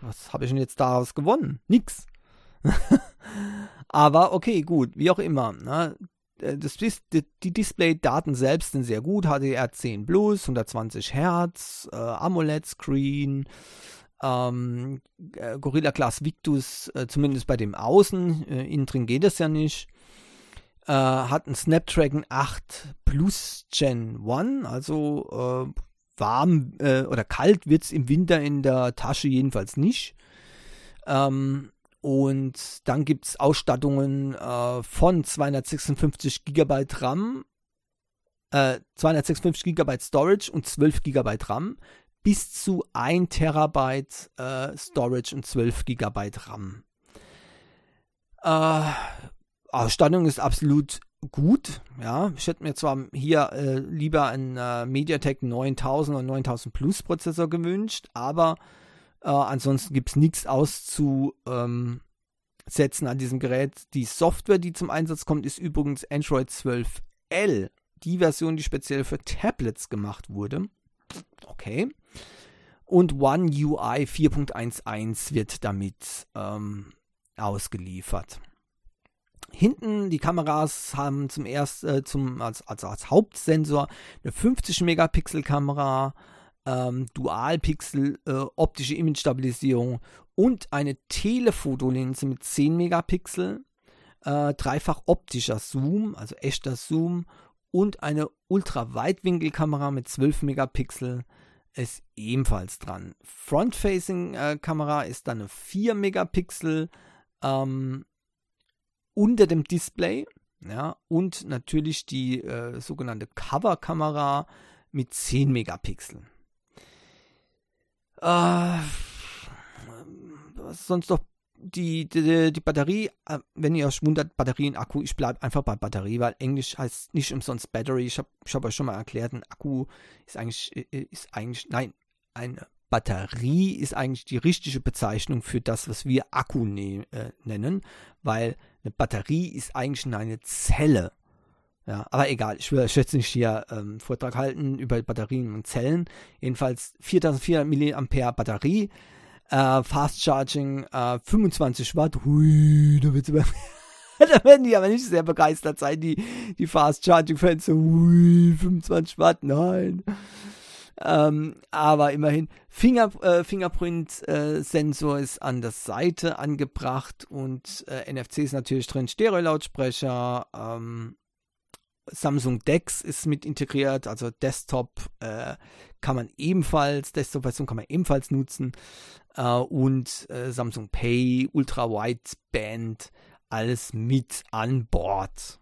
was habe ich denn jetzt daraus gewonnen? Nix. Aber okay, gut, wie auch immer. Ne? Äh, das, die Display-Daten selbst sind sehr gut. HDR10 Plus, 120 Hertz, äh, AMOLED-Screen, ähm, äh, Gorilla Glass Victus, äh, zumindest bei dem Außen, äh, innen drin geht es ja nicht. Äh, hat ein Snapdragon 8 Plus Gen 1, also warm oder kalt wird es im Winter in der Tasche jedenfalls nicht. Ähm, und dann gibt es Ausstattungen äh, von 256 GB RAM, äh, 256 GB Storage und 12 GB RAM bis zu 1 Terabyte äh, Storage und 12 GB RAM. Äh, Ausstattung ist absolut gut. Ja, ich hätte mir zwar hier äh, lieber einen äh, MediaTek 9000 oder 9000 Plus Prozessor gewünscht, aber äh, ansonsten gibt es nichts auszusetzen an diesem Gerät. Die Software, die zum Einsatz kommt, ist übrigens Android 12L. Die Version, die speziell für Tablets gemacht wurde. Okay. Und One UI 4.11 wird damit ähm, ausgeliefert. Hinten die Kameras haben zum ersten, äh, zum, als, also als Hauptsensor eine 50 Megapixel Kamera, ähm, Dualpixel äh, optische Image-Stabilisierung und eine Telefotolinse mit 10 Megapixel, äh, dreifach optischer Zoom, also echter Zoom und eine Ultraweitwinkelkamera mit 12 Megapixel ist ebenfalls dran. Front-Facing-Kamera äh, ist dann eine 4 Megapixel ähm, unter dem Display. Ja, und natürlich die äh, sogenannte Cover-Kamera mit 10 Megapixel. Äh, was sonst noch die, die, die Batterie, äh, wenn ihr euch wundert, Batterien, Akku, ich bleibe einfach bei Batterie, weil Englisch heißt nicht umsonst Battery. Ich habe ich hab euch schon mal erklärt, ein Akku ist eigentlich, äh, ist eigentlich, nein, ein Batterie ist eigentlich die richtige Bezeichnung für das, was wir Akku ne äh, nennen, weil eine Batterie ist eigentlich eine Zelle. Ja, aber egal, ich will jetzt nicht hier ähm, Vortrag halten über Batterien und Zellen. Jedenfalls 4400 mAh Batterie, äh, Fast Charging, äh, 25 Watt. Hui, da, wird's aber da werden die aber nicht sehr begeistert sein, die, die Fast Charging Fans. So, hui, 25 Watt, nein. Ähm, aber immerhin, Finger, äh, Fingerprint-Sensor äh, ist an der Seite angebracht und äh, NFC ist natürlich drin, Stereo-Lautsprecher, ähm, Samsung Dex ist mit integriert, also Desktop äh, kann man ebenfalls, Desktop-Version kann man ebenfalls nutzen äh, und äh, Samsung Pay, Ultra Wideband, alles mit an Bord.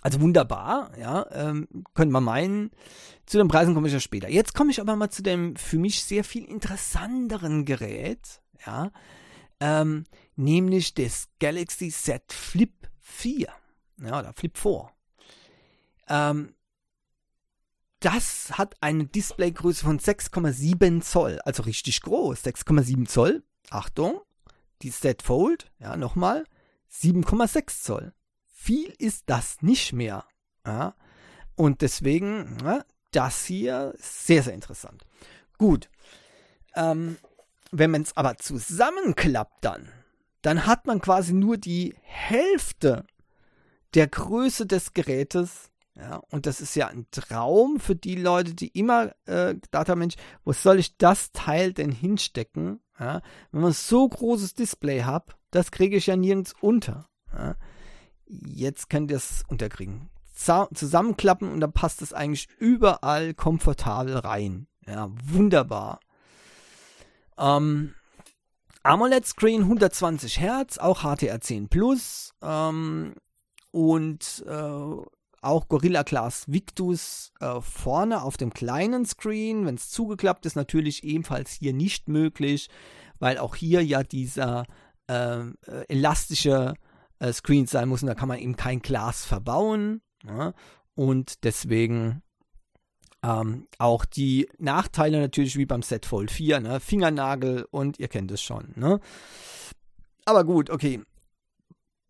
Also wunderbar, ja, ähm, könnte man meinen. Zu den Preisen komme ich ja später. Jetzt komme ich aber mal zu dem für mich sehr viel interessanteren Gerät, ja, ähm, nämlich des Galaxy Z Flip 4, ja, oder Flip 4. Ähm, das hat eine Displaygröße von 6,7 Zoll, also richtig groß. 6,7 Zoll. Achtung, die Z Fold, ja, nochmal, 7,6 Zoll. Viel ist das nicht mehr. Ja? Und deswegen, ja, das hier ist sehr, sehr interessant. Gut. Ähm, wenn man es aber zusammenklappt dann, dann hat man quasi nur die Hälfte der Größe des Gerätes ja, und das ist ja ein Traum für die Leute, die immer äh, Data Mensch, wo soll ich das Teil denn hinstecken? Ja, wenn man so großes Display hat, das kriege ich ja nirgends unter. Ja. Jetzt könnt ihr es unterkriegen. zusammenklappen und dann passt es eigentlich überall komfortabel rein. Ja, wunderbar. Ähm, AMOLED Screen 120 Hertz, auch HDR10 Plus ähm, und äh, auch Gorilla Glass Victus äh, vorne auf dem kleinen Screen, wenn es zugeklappt ist, natürlich ebenfalls hier nicht möglich, weil auch hier ja dieser ähm, äh, elastische äh, Screen sein muss und da kann man eben kein Glas verbauen. Ja? Und deswegen ähm, auch die Nachteile natürlich wie beim Z Fold 4, ne? Fingernagel und ihr kennt es schon. Ne? Aber gut, okay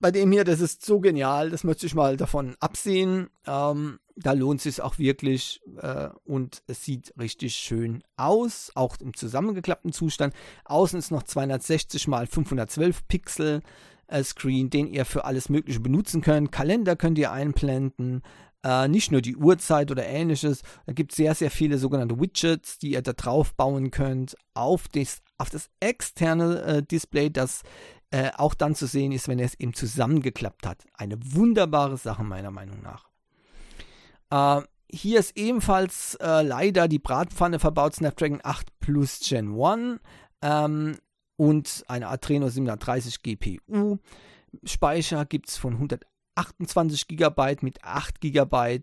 bei dem hier, das ist so genial, das möchte ich mal davon absehen. Ähm, da lohnt es sich auch wirklich äh, und es sieht richtig schön aus, auch im zusammengeklappten Zustand. Außen ist noch 260 x 512 Pixel äh, Screen, den ihr für alles Mögliche benutzen könnt. Kalender könnt ihr einblenden, äh, nicht nur die Uhrzeit oder ähnliches. Da gibt es sehr, sehr viele sogenannte Widgets, die ihr da drauf bauen könnt auf das, auf das externe äh, Display, das äh, auch dann zu sehen ist, wenn er es eben zusammengeklappt hat. Eine wunderbare Sache meiner Meinung nach. Äh, hier ist ebenfalls äh, leider die Bratpfanne verbaut, Snapdragon 8 Plus Gen 1 ähm, und eine Adreno 730 GPU. Speicher gibt es von 128 GB mit 8 GB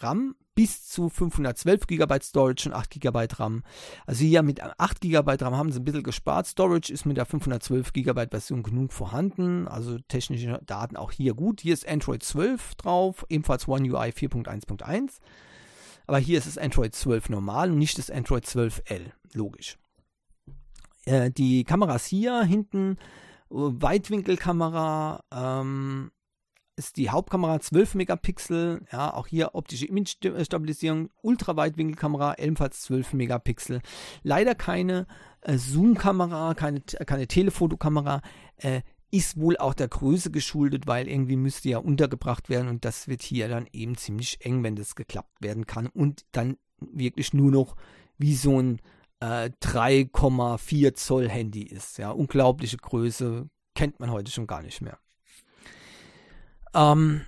RAM bis zu 512 GB Storage und 8 GB RAM. Also hier mit 8 GB RAM haben sie ein bisschen gespart. Storage ist mit der 512 GB Version genug vorhanden. Also technische Daten auch hier gut. Hier ist Android 12 drauf, ebenfalls One UI 4.1.1. Aber hier ist es Android 12 normal und nicht das Android 12L. Logisch. Äh, die Kameras hier hinten, Weitwinkelkamera, ähm, ist die Hauptkamera 12 Megapixel, ja, auch hier optische Image-Stabilisierung, Ultraweitwinkelkamera, ebenfalls 12 Megapixel. Leider keine äh, Zoom-Kamera, keine, keine Telefotokamera, äh, ist wohl auch der Größe geschuldet, weil irgendwie müsste ja untergebracht werden und das wird hier dann eben ziemlich eng, wenn das geklappt werden kann und dann wirklich nur noch wie so ein äh, 3,4 Zoll Handy ist. Ja, unglaubliche Größe, kennt man heute schon gar nicht mehr. Ähm,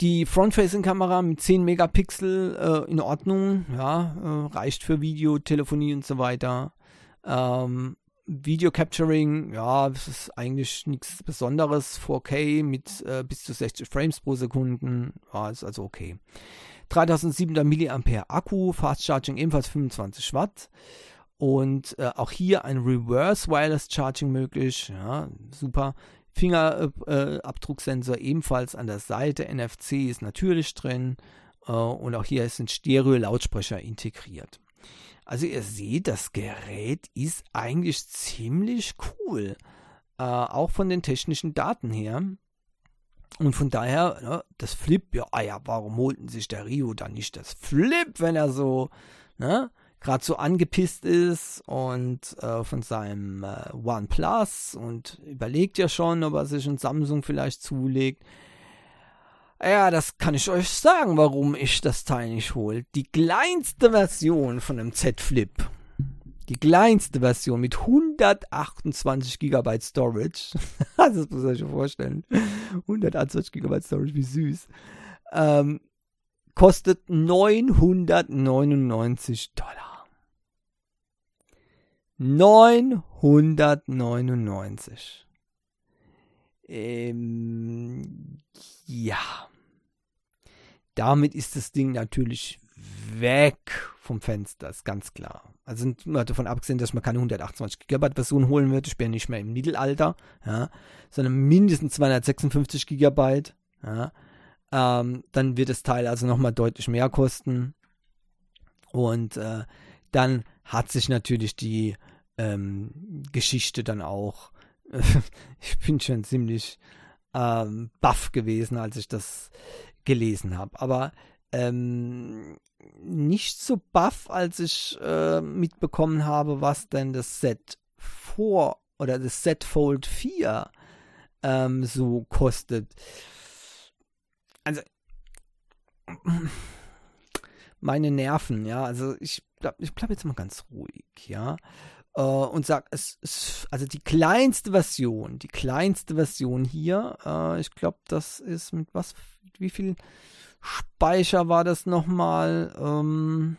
die Front-Facing-Kamera mit 10 Megapixel äh, in Ordnung, ja, äh, reicht für Video, Telefonie und so weiter. Ähm, Video Capturing, ja, das ist eigentlich nichts Besonderes. 4K mit äh, bis zu 60 Frames pro Sekunde, ja, ist also okay. 3700 mAh Akku, Fast Charging ebenfalls 25 Watt. Und äh, auch hier ein Reverse Wireless Charging möglich, ja, super. Fingerabdrucksensor ebenfalls an der Seite. NFC ist natürlich drin äh, und auch hier sind Stereo-Lautsprecher integriert. Also ihr seht, das Gerät ist eigentlich ziemlich cool. Äh, auch von den technischen Daten her. Und von daher, ne, das Flip, ja, ah ja, warum holten sich der Rio dann nicht das Flip, wenn er so, ne, gerade so angepisst ist und äh, von seinem äh, OnePlus und überlegt ja schon, ob er sich ein Samsung vielleicht zulegt. Ja, das kann ich euch sagen, warum ich das Teil nicht hole. Die kleinste Version von einem Z Flip, die kleinste Version mit 128 GB Storage, das muss man sich vorstellen, 128 GB Storage, wie süß, ähm, kostet 999 Dollar. 999. Ähm, ja. Damit ist das Ding natürlich weg vom Fenster, ist ganz klar. Also mal davon abgesehen, dass man keine 128 GB Version holen wird, ich bin nicht mehr im Mittelalter, ja, sondern mindestens 256 GB, ja, ähm, dann wird das Teil also nochmal deutlich mehr kosten. Und äh, dann hat sich natürlich die ähm, Geschichte dann auch. ich bin schon ziemlich ähm, baff gewesen, als ich das gelesen habe. Aber ähm, nicht so baff, als ich äh, mitbekommen habe, was denn das Set vor oder das Set Fold 4 ähm, so kostet. Also meine Nerven, ja, also ich bleib, ich bleib jetzt mal ganz ruhig, ja äh, und sag, es ist also die kleinste Version, die kleinste Version hier, äh, ich glaube, das ist mit was, wie viel Speicher war das nochmal? Ähm,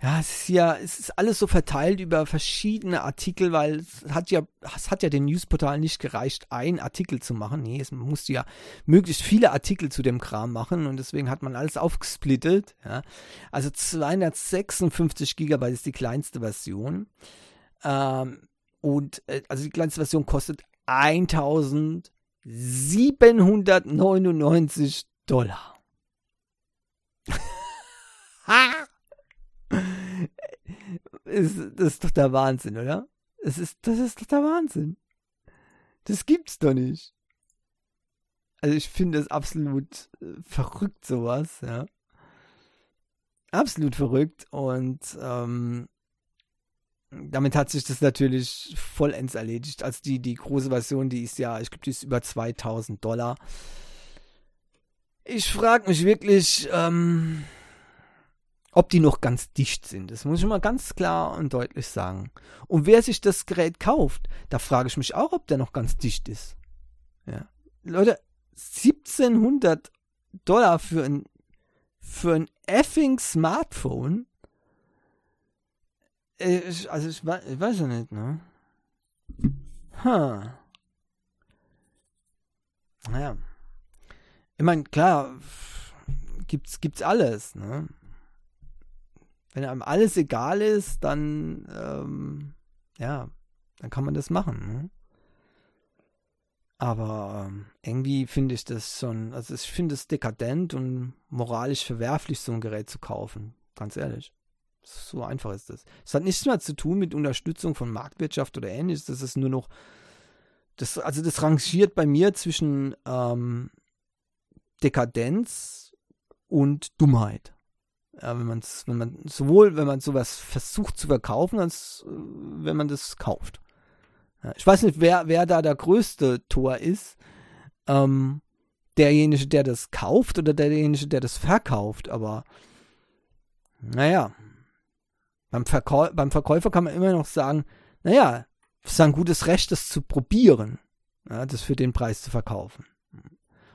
ja, es ist ja, es ist alles so verteilt über verschiedene Artikel, weil es hat ja, es hat ja den Newsportal nicht gereicht, einen Artikel zu machen. Nee, es musste ja möglichst viele Artikel zu dem Kram machen und deswegen hat man alles aufgesplittet. Ja. Also 256 Gigabyte ist die kleinste Version. Ähm, und äh, also die kleinste Version kostet 1799 Dollar. ha! Ist, das ist doch der Wahnsinn, oder? Das ist, das ist doch der Wahnsinn. Das gibt's doch nicht. Also ich finde es absolut äh, verrückt, sowas, ja. Absolut verrückt und ähm, damit hat sich das natürlich vollends erledigt. Also die, die große Version, die ist ja, ich glaube, die ist über 2000 Dollar. Ich frage mich wirklich, ähm, ob die noch ganz dicht sind. Das muss ich mal ganz klar und deutlich sagen. Und wer sich das Gerät kauft, da frage ich mich auch, ob der noch ganz dicht ist. Ja. Leute, 1700 Dollar für ein, für ein effing Smartphone. Ich, also ich, ich weiß ja nicht, ne? Huh. Naja. Ich meine, klar, gibt's, gibt's alles, ne? Wenn einem alles egal ist, dann, ähm, ja, dann kann man das machen. Ne? Aber ähm, irgendwie finde ich das schon, also ich finde es dekadent und moralisch verwerflich, so ein Gerät zu kaufen. Ganz ehrlich. So einfach ist das. Es hat nichts mehr zu tun mit Unterstützung von Marktwirtschaft oder ähnliches. Das ist nur noch, das, also das rangiert bei mir zwischen ähm, Dekadenz und Dummheit. Ja, wenn man wenn man sowohl, wenn man sowas versucht zu verkaufen, als äh, wenn man das kauft. Ja, ich weiß nicht, wer, wer da der größte Tor ist. Ähm, derjenige, der das kauft oder derjenige, der das verkauft, aber naja. Beim, Verkäu beim Verkäufer kann man immer noch sagen, naja, es ist ein gutes Recht, das zu probieren, ja, das für den Preis zu verkaufen.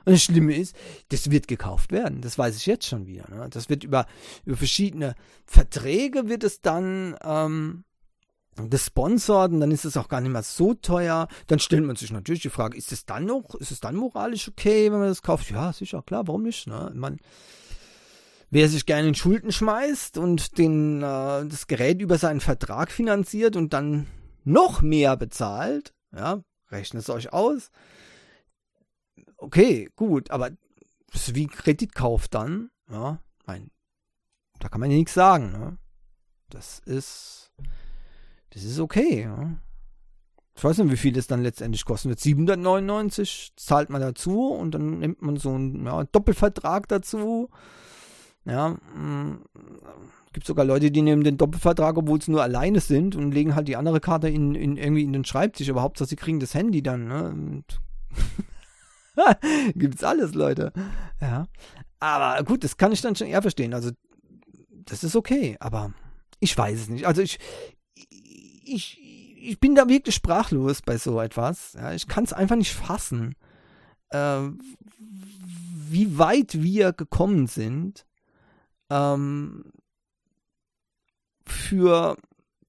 Und das Schlimme ist, das wird gekauft werden. Das weiß ich jetzt schon wieder. Ne? Das wird über, über verschiedene Verträge wird es dann ähm, gesponsert und dann ist es auch gar nicht mehr so teuer. Dann stellt man sich natürlich die Frage, ist es dann noch, ist es dann moralisch okay, wenn man das kauft? Ja, sicher, klar, warum nicht? Ne? Man, wer sich gerne in Schulden schmeißt und den, äh, das Gerät über seinen Vertrag finanziert und dann noch mehr bezahlt, ja, rechnet es euch aus okay, gut, aber das ist wie Kreditkauf dann, ja, mein, da kann man ja nichts sagen, ne? Das ist, das ist okay. Ja. Ich weiß nicht, wie viel das dann letztendlich kosten wird. 799 zahlt man dazu und dann nimmt man so einen ja, Doppelvertrag dazu. Ja, mm, gibt sogar Leute, die nehmen den Doppelvertrag, obwohl sie nur alleine sind und legen halt die andere Karte in, in irgendwie in den Schreibtisch. Aber Hauptsache, sie kriegen das Handy dann. Ne? Gibt's alles, Leute. Ja. Aber gut, das kann ich dann schon eher verstehen. Also, das ist okay, aber ich weiß es nicht. Also ich, ich, ich bin da wirklich sprachlos bei so etwas. Ja, ich kann es einfach nicht fassen, äh, wie weit wir gekommen sind ähm, für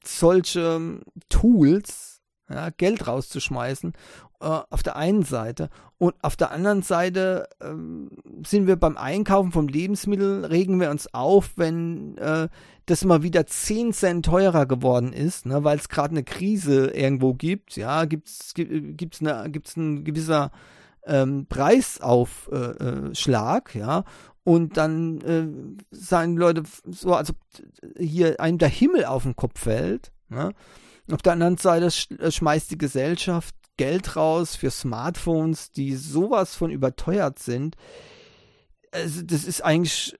solche Tools ja, Geld rauszuschmeißen äh, auf der einen Seite und auf der anderen Seite ähm, sind wir beim Einkaufen von Lebensmitteln, regen wir uns auf, wenn äh, das mal wieder 10 Cent teurer geworden ist, ne, weil es gerade eine Krise irgendwo gibt. Ja, gibt's gibt's eine gibt's ein gewisser ähm, Preisaufschlag, ja, und dann äh, sagen Leute so, als ob hier einem der Himmel auf den Kopf fällt. Ne? Auf der anderen Seite äh, schmeißt die Gesellschaft Geld raus für Smartphones, die sowas von überteuert sind. Also das ist eigentlich.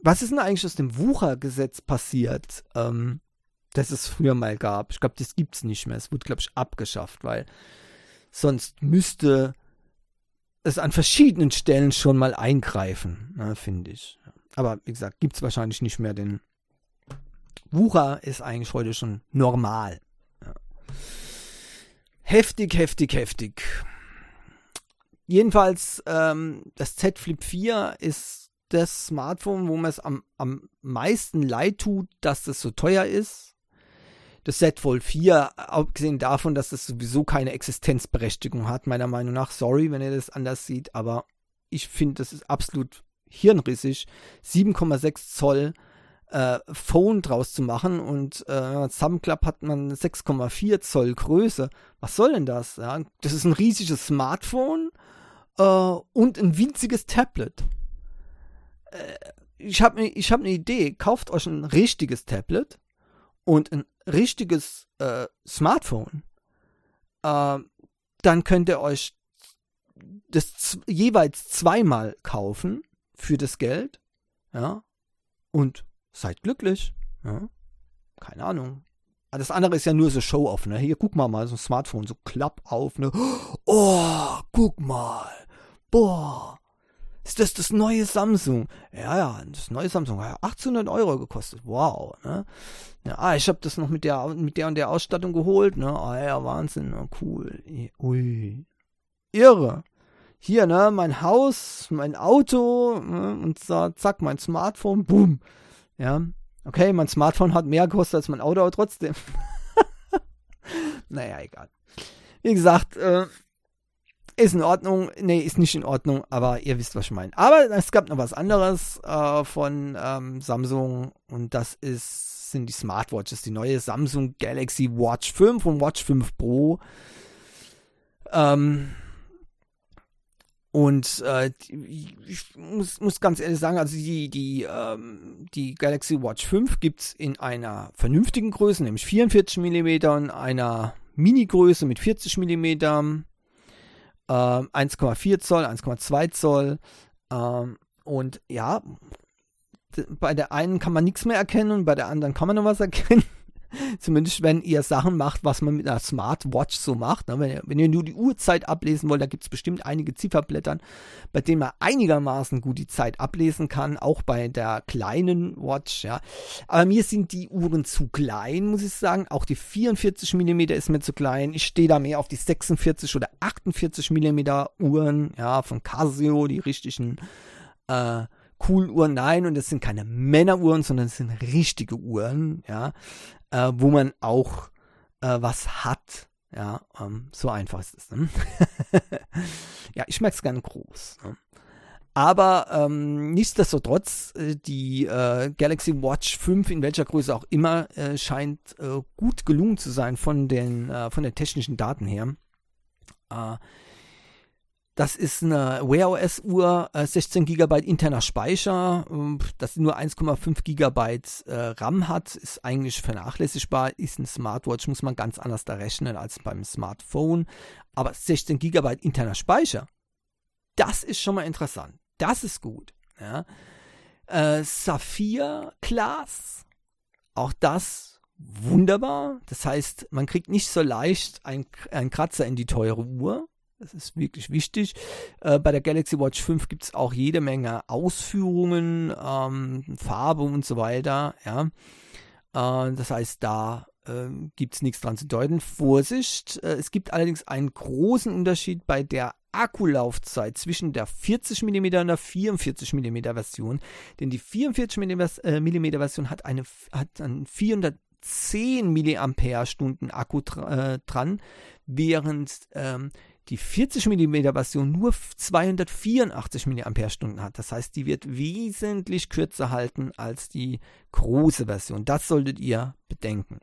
Was ist denn eigentlich aus dem Wuchergesetz passiert, ähm, das es früher mal gab? Ich glaube, das gibt es nicht mehr. Es wurde, glaube ich, abgeschafft, weil sonst müsste es an verschiedenen Stellen schon mal eingreifen, ne, finde ich. Aber wie gesagt, gibt es wahrscheinlich nicht mehr, denn Wucher ist eigentlich heute schon normal. Heftig, heftig, heftig. Jedenfalls, ähm, das Z Flip 4 ist das Smartphone, wo man es am, am meisten leid tut, dass das so teuer ist. Das Z Fold 4, abgesehen davon, dass das sowieso keine Existenzberechtigung hat, meiner Meinung nach. Sorry, wenn ihr das anders seht, aber ich finde, das ist absolut hirnrissig. 7,6 Zoll äh, Phone draus zu machen und äh, Thumbclub hat man 6,4 Zoll Größe. Was soll denn das? Ja? Das ist ein riesiges Smartphone äh, und ein winziges Tablet. Äh, ich habe ich hab eine Idee. Kauft euch ein richtiges Tablet und ein richtiges äh, Smartphone. Äh, dann könnt ihr euch das jeweils zweimal kaufen für das Geld. Ja. Und seid glücklich. Ja? Keine Ahnung. Aber das andere ist ja nur so Show-off, ne? Hier, guck mal mal, so ein Smartphone, so klapp auf, ne? Oh, guck mal. Boah. Ist das das neue Samsung? Ja, ja, das neue Samsung hat 1800 Euro gekostet. Wow, ne? Ja, ah, ich habe das noch mit der, mit der und der Ausstattung geholt, ne? Ah ja, Wahnsinn, ne? cool. Ui. Irre. Hier, ne? Mein Haus, mein Auto, ne? und zack, mein Smartphone, boom. Ja, okay, mein Smartphone hat mehr gekostet als mein Auto, aber trotzdem. naja, egal. Wie gesagt, äh, ist in Ordnung. Nee, ist nicht in Ordnung, aber ihr wisst, was ich meine. Aber es gab noch was anderes äh, von ähm, Samsung und das ist, sind die Smartwatches. Die neue Samsung Galaxy Watch 5 und Watch 5 Pro. Ähm, und äh, ich muss, muss ganz ehrlich sagen, also die, die, ähm, die Galaxy Watch 5 gibt es in einer vernünftigen Größe, nämlich 44 mm, und einer Mini-Größe mit 40 mm, äh, 1,4 Zoll, 1,2 Zoll. Äh, und ja, bei der einen kann man nichts mehr erkennen und bei der anderen kann man noch was erkennen. Zumindest wenn ihr Sachen macht, was man mit einer Smartwatch so macht. Ne? Wenn, ihr, wenn ihr nur die Uhrzeit ablesen wollt, da gibt es bestimmt einige Zifferblättern, bei denen man einigermaßen gut die Zeit ablesen kann, auch bei der kleinen Watch. Ja. Aber mir sind die Uhren zu klein, muss ich sagen. Auch die 44 mm ist mir zu klein. Ich stehe da mehr auf die 46 oder 48 mm Uhren ja, von Casio, die richtigen äh, coolen Uhren. Nein, und das sind keine Männeruhren, sondern es sind richtige Uhren, ja äh, wo man auch äh, was hat. Ja, ähm, so einfach ist es. Ne? ja, ich merke es gerne groß. Ne? Aber ähm, nichtsdestotrotz, äh, die äh, Galaxy Watch 5 in welcher Größe auch immer äh, scheint äh, gut gelungen zu sein von den äh, von den technischen Daten her. Äh, das ist eine Wear OS Uhr, äh, 16 GB interner Speicher, äh, das nur 1,5 GB äh, RAM hat, ist eigentlich vernachlässigbar, ist ein Smartwatch, muss man ganz anders da rechnen als beim Smartphone, aber 16 GB interner Speicher, das ist schon mal interessant, das ist gut. Ja. Äh, Saphir Class, auch das wunderbar, das heißt, man kriegt nicht so leicht einen Kratzer in die teure Uhr, das ist wirklich wichtig. Äh, bei der Galaxy Watch 5 gibt es auch jede Menge Ausführungen, ähm, Farbe und so weiter. Ja. Äh, das heißt, da äh, gibt es nichts dran zu deuten. Vorsicht, äh, es gibt allerdings einen großen Unterschied bei der Akkulaufzeit zwischen der 40 mm und der 44 mm Version. Denn die 44 mm äh, Version hat, eine, hat einen 410 mAh Akku äh, dran, während ähm, die 40 mm Version nur 284 mAh hat. Das heißt, die wird wesentlich kürzer halten als die große Version. Das solltet ihr bedenken.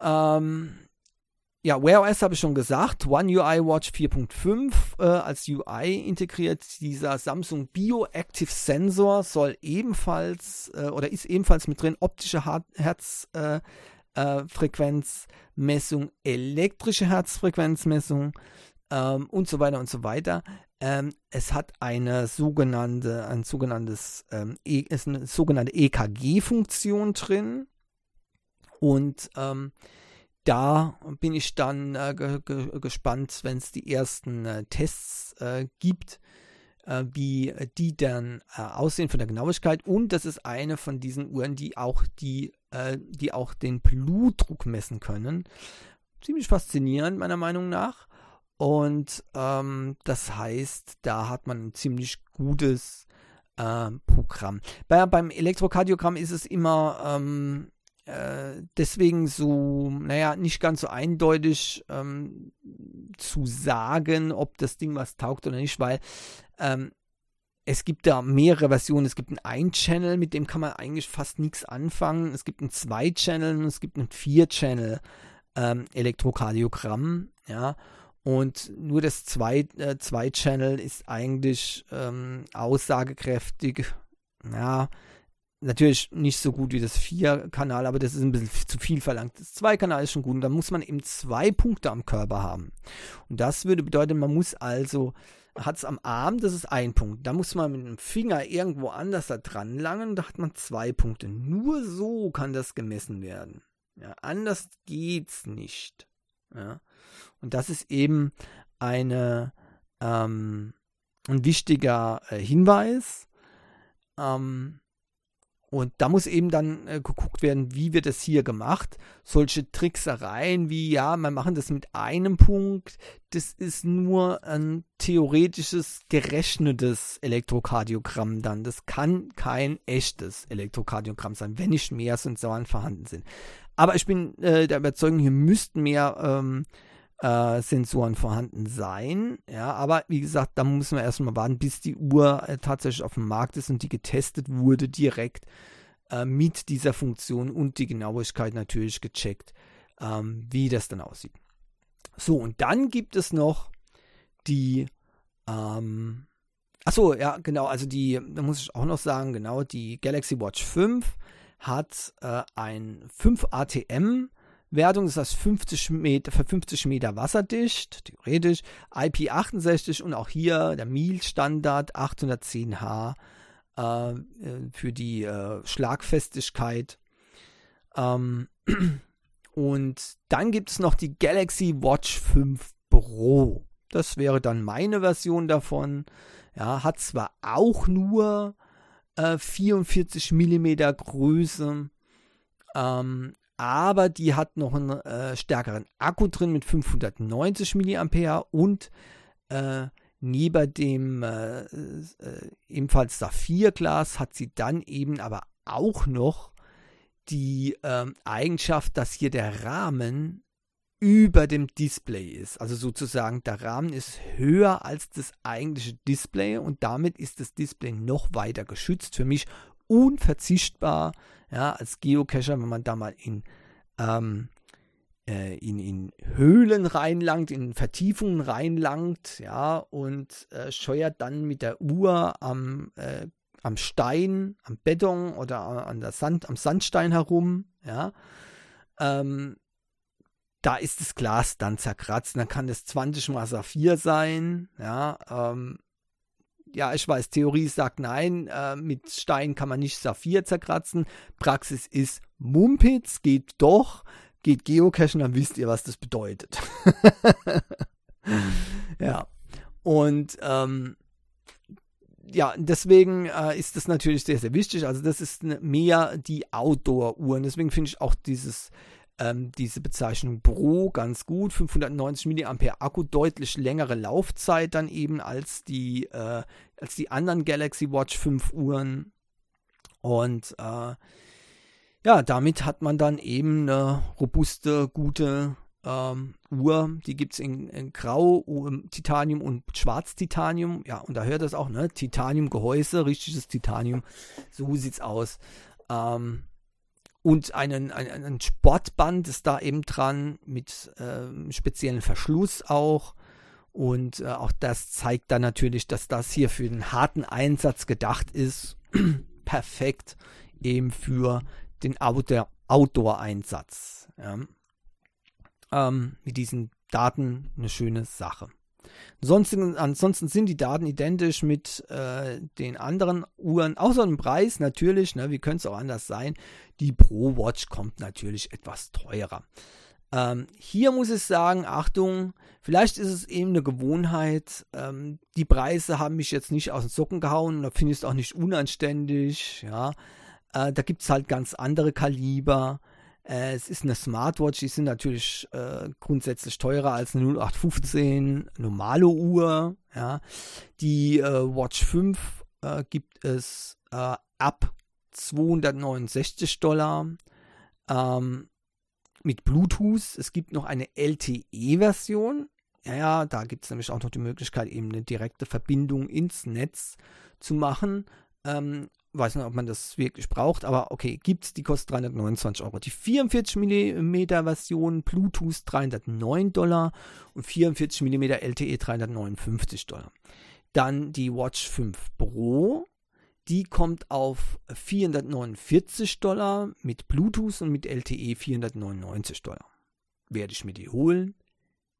Ähm, ja, Wear OS habe ich schon gesagt. One UI Watch 4.5 äh, als UI integriert. Dieser Samsung Bioactive Sensor soll ebenfalls äh, oder ist ebenfalls mit drin. Optische Herz, äh, äh, Frequenzmessung, elektrische Herzfrequenzmessung ähm, und so weiter und so weiter. Ähm, es hat eine sogenannte, ein sogenanntes, ähm, e, ist eine sogenannte EKG-Funktion drin. Und ähm, da bin ich dann äh, ge ge gespannt, wenn es die ersten äh, Tests äh, gibt, äh, wie die dann äh, aussehen von der Genauigkeit. Und das ist eine von diesen Uhren, die auch die äh, die auch den Blutdruck messen können. Ziemlich faszinierend, meiner Meinung nach. Und ähm, das heißt, da hat man ein ziemlich gutes äh, Programm. Bei, beim Elektrokardiogramm ist es immer ähm, äh, deswegen so, naja, nicht ganz so eindeutig ähm, zu sagen, ob das Ding was taugt oder nicht, weil ähm, es gibt da mehrere Versionen. Es gibt einen Ein-Channel, mit dem kann man eigentlich fast nichts anfangen. Es gibt einen Zwei-Channel und es gibt einen Vier-Channel ähm, Elektrokardiogramm. Ja. Und nur das äh, zwei Channel ist eigentlich ähm, aussagekräftig. Ja, natürlich nicht so gut wie das Vier-Kanal, aber das ist ein bisschen zu viel verlangt. Das Zwei-Kanal ist schon gut und da muss man eben zwei Punkte am Körper haben. Und das würde bedeuten, man muss also hat es am Arm, das ist ein Punkt. Da muss man mit dem Finger irgendwo anders da dran langen, da hat man zwei Punkte. Nur so kann das gemessen werden. Ja, anders geht's nicht. Ja. Und das ist eben eine, ähm, ein wichtiger äh, Hinweis. Ähm, und da muss eben dann äh, geguckt werden, wie wird es hier gemacht. Solche Tricksereien wie, ja, wir machen das mit einem Punkt, das ist nur ein theoretisches, gerechnetes Elektrokardiogramm dann. Das kann kein echtes Elektrokardiogramm sein, wenn nicht mehr Sensoren vorhanden sind. Aber ich bin äh, der Überzeugung, hier müssten mehr ähm, äh, Sensoren vorhanden sein. Ja, aber wie gesagt, da muss man erstmal warten, bis die Uhr äh, tatsächlich auf dem Markt ist und die getestet wurde direkt äh, mit dieser Funktion und die Genauigkeit natürlich gecheckt, ähm, wie das dann aussieht. So, und dann gibt es noch die, ähm, achso, ja, genau, also die, da muss ich auch noch sagen, genau, die Galaxy Watch 5 hat äh, ein 5 ATM Wertung ist das 50 Meter, für 50 Meter wasserdicht, theoretisch. IP68 und auch hier der MIL-Standard 810H äh, für die äh, Schlagfestigkeit. Ähm, und dann gibt es noch die Galaxy Watch 5 Pro. Das wäre dann meine Version davon. Ja, hat zwar auch nur äh, 44 mm Größe, ähm, aber die hat noch einen äh, stärkeren Akku drin mit 590 mAh und äh, neben dem äh, äh, ebenfalls Saphirglas hat sie dann eben aber auch noch die ähm, Eigenschaft, dass hier der Rahmen über dem Display ist. Also sozusagen der Rahmen ist höher als das eigentliche Display und damit ist das Display noch weiter geschützt. Für mich unverzichtbar ja, als Geocacher, wenn man da mal in, ähm, äh, in, in Höhlen reinlangt, in Vertiefungen reinlangt, ja, und äh, scheuert dann mit der Uhr am, äh, am Stein, am Beton oder an der Sand, am Sandstein herum, ja. Ähm, da ist das Glas dann zerkratzt. Dann kann es 20 mal Saphir sein, ja. Ähm, ja, ich weiß, Theorie sagt nein, äh, mit Stein kann man nicht Saphir zerkratzen. Praxis ist Mumpitz, geht doch geht geocachen, dann wisst ihr, was das bedeutet. ja. Und ähm, ja, deswegen äh, ist das natürlich sehr, sehr wichtig. Also das ist mehr die Outdoor-Uhren. Deswegen finde ich auch dieses, ähm, diese Bezeichnung Pro ganz gut. 590 mAh Akku, deutlich längere Laufzeit dann eben als die, äh, als die anderen Galaxy Watch 5 Uhren. Und äh, ja, damit hat man dann eben eine robuste, gute ähm, Uhr. Die gibt es in, in, Grau, um, Titanium und Schwarz-Titanium. Ja, und da hört das auch, ne? Titanium-Gehäuse, richtiges Titanium. So sieht's aus. Ähm, und einen, ein, ein Sportband ist da eben dran mit ähm, speziellen Verschluss auch. Und äh, auch das zeigt dann natürlich, dass das hier für den harten Einsatz gedacht ist. Perfekt eben für den Outdoor-Einsatz. Ja. Ähm, mit diesen Daten eine schöne Sache. Ansonsten, ansonsten sind die Daten identisch mit äh, den anderen Uhren, außer dem Preis natürlich, ne, wie könnte es auch anders sein. Die Pro Watch kommt natürlich etwas teurer. Ähm, hier muss ich sagen, Achtung, vielleicht ist es eben eine Gewohnheit. Ähm, die Preise haben mich jetzt nicht aus den Socken gehauen, da finde ich es auch nicht unanständig, ja. Äh, da gibt es halt ganz andere Kaliber. Äh, es ist eine Smartwatch, die sind natürlich äh, grundsätzlich teurer als eine 0815 normale Uhr. Ja. Die äh, Watch 5 äh, gibt es ab 269 Dollar. Ähm, mit Bluetooth. Es gibt noch eine LTE-Version. Ja, da gibt es nämlich auch noch die Möglichkeit, eben eine direkte Verbindung ins Netz zu machen. Ähm, weiß nicht, ob man das wirklich braucht, aber okay, gibt es, die kostet 329 Euro. Die 44 mm Version Bluetooth 309 Dollar und 44 mm LTE 359 Dollar. Dann die Watch 5 Pro, die kommt auf 449 Dollar mit Bluetooth und mit LTE 499 Dollar. Werde ich mir die holen?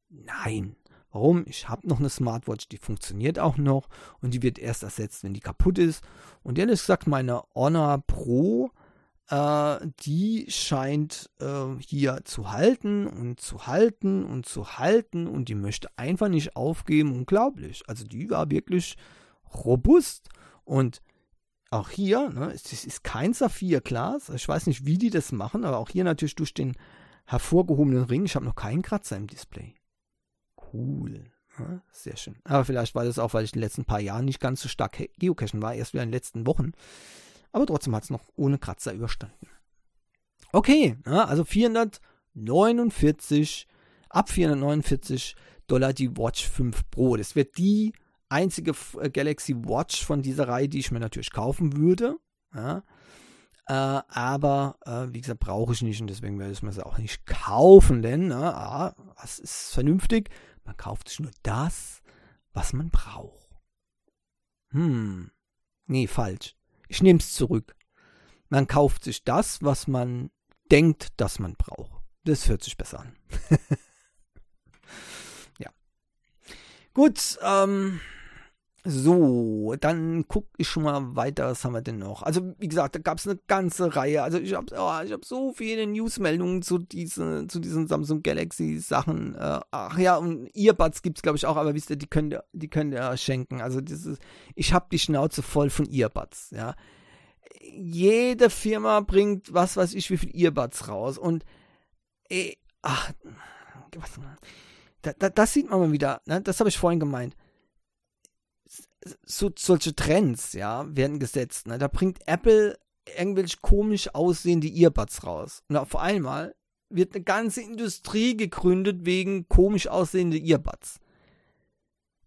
Nein. Warum? Ich habe noch eine Smartwatch, die funktioniert auch noch und die wird erst ersetzt, wenn die kaputt ist. Und ehrlich gesagt, meine Honor Pro, äh, die scheint äh, hier zu halten und zu halten und zu halten und die möchte einfach nicht aufgeben. Unglaublich. Also die war wirklich robust und auch hier, ne, es ist kein Saphirglas. Ich weiß nicht, wie die das machen, aber auch hier natürlich durch den hervorgehobenen Ring. Ich habe noch keinen Kratzer im Display. Cool. Ja, sehr schön. Aber vielleicht war das auch, weil ich in den letzten paar Jahren nicht ganz so stark geocachen war, erst wieder in den letzten Wochen. Aber trotzdem hat es noch ohne Kratzer überstanden. Okay, ja, also 449, ab 449 Dollar die Watch 5 Pro. Das wird die einzige äh, Galaxy Watch von dieser Reihe, die ich mir natürlich kaufen würde. Äh, aber äh, wie gesagt, brauche ich nicht und deswegen werde ich mir sie auch nicht kaufen, denn äh, ah, das ist vernünftig. Man kauft sich nur das, was man braucht. Hm. Nee, falsch. Ich nehme es zurück. Man kauft sich das, was man denkt, dass man braucht. Das hört sich besser an. ja. Gut, ähm, so, dann gucke ich schon mal weiter, was haben wir denn noch? Also, wie gesagt, da gab es eine ganze Reihe. Also, ich habe oh, hab so viele Newsmeldungen zu, diese, zu diesen Samsung Galaxy Sachen. Äh, ach ja, und Earbuds gibt es, glaube ich, auch, aber wisst ihr, die könnt ihr, die könnt ihr schenken. Also, ist, ich habe die Schnauze voll von Earbuds, ja. Jede Firma bringt, was weiß ich, wie viel Earbuds raus. Und, ey, ach, was, da, da, das sieht man mal wieder, ne? das habe ich vorhin gemeint so, solche Trends, ja, werden gesetzt. Ne? Da bringt Apple irgendwelche komisch aussehende Earbuds raus. Und auf einmal wird eine ganze Industrie gegründet wegen komisch aussehende Earbuds.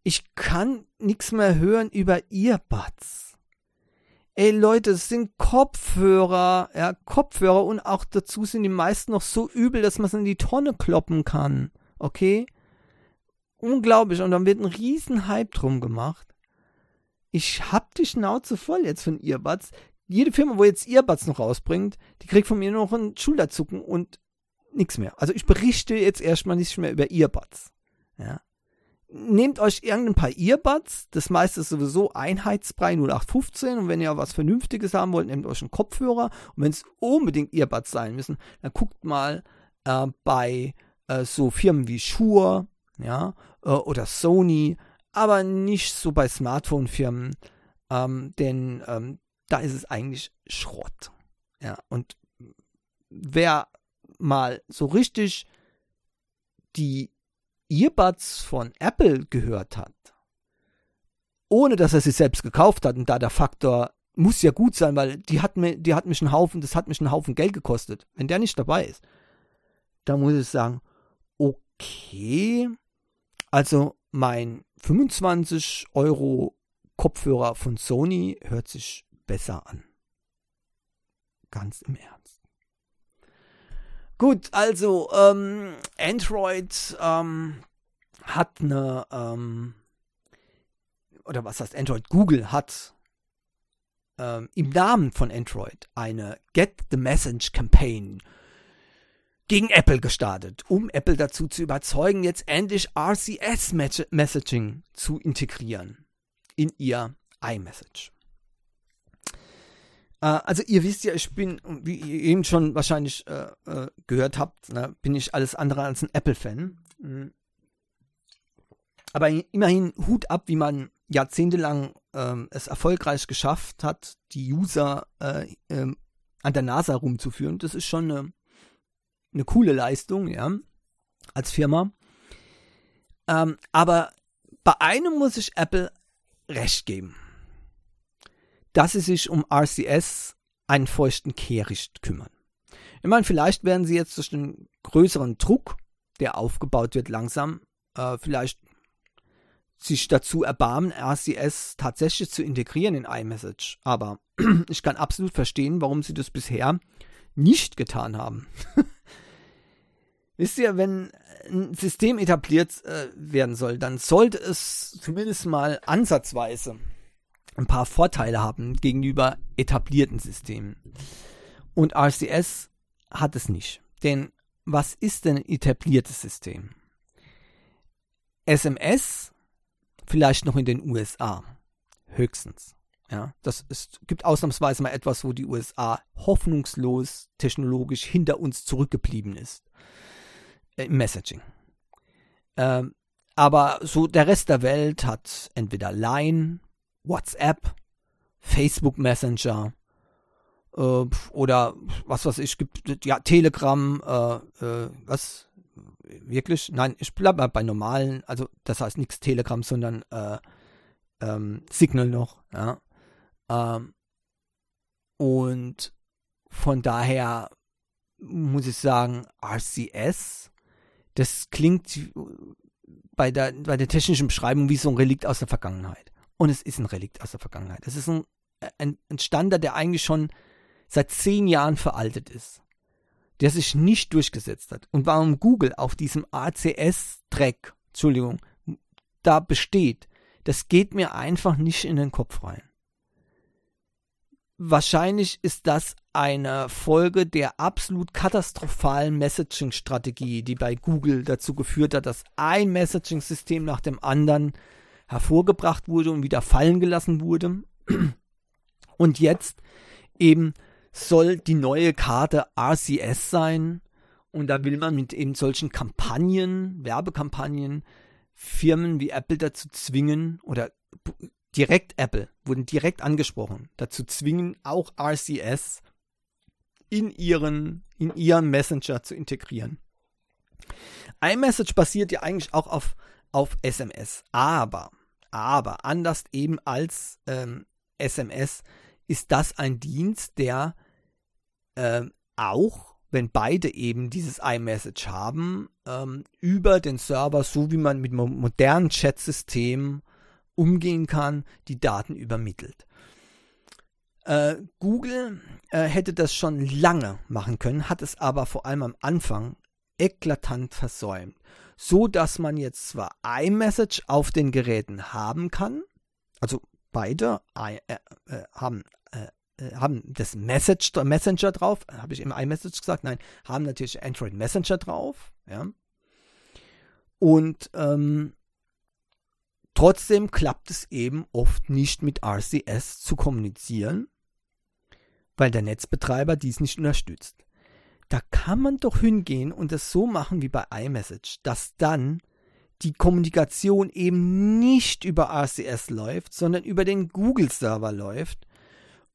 Ich kann nichts mehr hören über Earbuds. Ey Leute, es sind Kopfhörer, ja, Kopfhörer und auch dazu sind die meisten noch so übel, dass man es in die Tonne kloppen kann. Okay? Unglaublich. Und dann wird ein riesen Hype drum gemacht. Ich hab die Schnauze voll jetzt von Earbuds. Jede Firma, wo jetzt Earbuds noch rausbringt, die kriegt von mir noch ein Schulterzucken und nichts mehr. Also ich berichte jetzt erstmal nicht mehr über Earbuds. Ja nehmt euch irgendein paar Earbuds, das meiste ist sowieso Einheitsbrei 0815 und wenn ihr was Vernünftiges haben wollt, nehmt euch einen Kopfhörer und wenn es unbedingt Earbuds sein müssen, dann guckt mal äh, bei äh, so Firmen wie Shure, ja, äh, oder Sony, aber nicht so bei Smartphone-Firmen, ähm, denn ähm, da ist es eigentlich Schrott, ja, und wer mal so richtig die Earbuds von Apple gehört hat, ohne dass er sie selbst gekauft hat, und da der Faktor muss ja gut sein, weil die hat mir, die hat mich einen Haufen, das hat mich einen Haufen Geld gekostet. Wenn der nicht dabei ist, dann muss ich sagen, okay, also mein 25 Euro Kopfhörer von Sony hört sich besser an. Ganz im Ernst. Gut, also ähm, Android ähm, hat eine, ähm, oder was heißt Android? Google hat ähm, im Namen von Android eine Get the Message Campaign gegen Apple gestartet, um Apple dazu zu überzeugen, jetzt endlich RCS Messaging zu integrieren in ihr iMessage. Äh, also ihr wisst ja, ich bin, wie ihr eben schon wahrscheinlich äh, äh, gehört habt, ne, bin ich alles andere als ein Apple-Fan. Mhm. Aber immerhin Hut ab, wie man jahrzehntelang ähm, es erfolgreich geschafft hat, die User äh, ähm, an der NASA rumzuführen. Das ist schon eine, eine coole Leistung, ja, als Firma. Ähm, aber bei einem muss ich Apple recht geben dass sie sich um RCS einen feuchten Kehricht kümmern. Ich meine, vielleicht werden sie jetzt durch einen größeren Druck, der aufgebaut wird langsam, äh, vielleicht sich dazu erbarmen, RCS tatsächlich zu integrieren in iMessage. Aber ich kann absolut verstehen, warum sie das bisher nicht getan haben. Wisst ihr, wenn ein System etabliert äh, werden soll, dann sollte es zumindest mal ansatzweise ein paar Vorteile haben gegenüber etablierten Systemen. Und RCS hat es nicht. Denn was ist denn ein etabliertes System? SMS vielleicht noch in den USA. Höchstens. Ja, das ist, gibt ausnahmsweise mal etwas, wo die USA hoffnungslos technologisch hinter uns zurückgeblieben ist. Äh, Im Messaging. Ähm, aber so der Rest der Welt hat entweder Line, WhatsApp, Facebook Messenger äh, oder was weiß ich, gibt ja Telegram, äh, äh, was wirklich? Nein, ich bleibe bei normalen, also das heißt nichts Telegram, sondern äh, ähm, Signal noch, ja. Ähm, und von daher muss ich sagen, RCS, das klingt bei der, bei der technischen Beschreibung wie so ein Relikt aus der Vergangenheit. Und es ist ein Relikt aus der Vergangenheit. Es ist ein, ein, ein Standard, der eigentlich schon seit zehn Jahren veraltet ist. Der sich nicht durchgesetzt hat. Und warum Google auf diesem ACS-Track, Entschuldigung, da besteht, das geht mir einfach nicht in den Kopf rein. Wahrscheinlich ist das eine Folge der absolut katastrophalen Messaging-Strategie, die bei Google dazu geführt hat, dass ein Messaging-System nach dem anderen hervorgebracht wurde und wieder fallen gelassen wurde. Und jetzt eben soll die neue Karte RCS sein. Und da will man mit eben solchen Kampagnen, Werbekampagnen, Firmen wie Apple dazu zwingen oder direkt Apple wurden direkt angesprochen, dazu zwingen, auch RCS in ihren, in ihren Messenger zu integrieren. iMessage basiert ja eigentlich auch auf, auf SMS, aber aber anders eben als ähm, SMS ist das ein Dienst, der ähm, auch, wenn beide eben dieses iMessage haben, ähm, über den Server, so wie man mit modernen Chatsystemen umgehen kann, die Daten übermittelt. Äh, Google äh, hätte das schon lange machen können, hat es aber vor allem am Anfang eklatant versäumt. So dass man jetzt zwar iMessage auf den Geräten haben kann, also beide äh, äh, haben äh, äh, haben das Message, Messenger drauf, habe ich im iMessage gesagt, nein, haben natürlich Android Messenger drauf, ja. Und ähm, trotzdem klappt es eben oft nicht mit RCS zu kommunizieren, weil der Netzbetreiber dies nicht unterstützt. Da kann man doch hingehen und es so machen wie bei iMessage, dass dann die Kommunikation eben nicht über RCS läuft, sondern über den Google-Server läuft.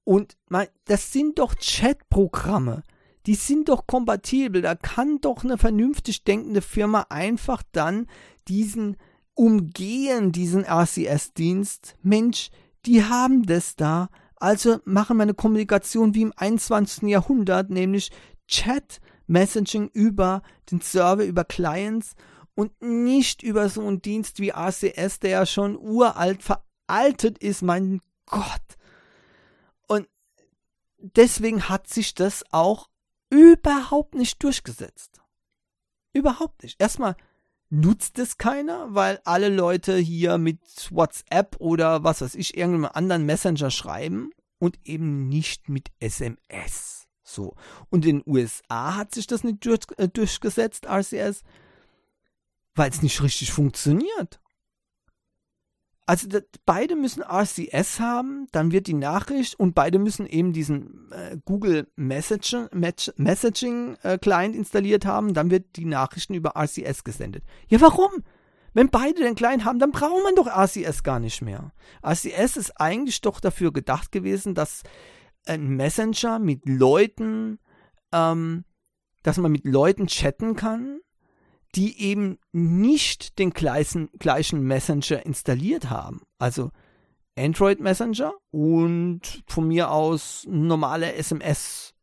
Und mein, das sind doch Chat-Programme. Die sind doch kompatibel. Da kann doch eine vernünftig denkende Firma einfach dann diesen umgehen, diesen RCS-Dienst. Mensch, die haben das da. Also machen wir eine Kommunikation wie im 21. Jahrhundert, nämlich Chat, Messaging über den Server, über Clients und nicht über so einen Dienst wie RCS, der ja schon uralt, veraltet ist, mein Gott. Und deswegen hat sich das auch überhaupt nicht durchgesetzt. Überhaupt nicht. Erstmal nutzt es keiner, weil alle Leute hier mit WhatsApp oder was weiß ich, irgendeinem anderen Messenger schreiben und eben nicht mit SMS. So. Und in den USA hat sich das nicht durch, äh, durchgesetzt, RCS, weil es nicht richtig funktioniert. Also das, beide müssen RCS haben, dann wird die Nachricht und beide müssen eben diesen äh, Google Message, Messaging äh, Client installiert haben, dann wird die Nachrichten über RCS gesendet. Ja, warum? Wenn beide den Client haben, dann braucht man doch RCS gar nicht mehr. RCS ist eigentlich doch dafür gedacht gewesen, dass ein Messenger mit Leuten, ähm, dass man mit Leuten chatten kann, die eben nicht den gleichen, gleichen Messenger installiert haben. Also Android Messenger und von mir aus normale SMS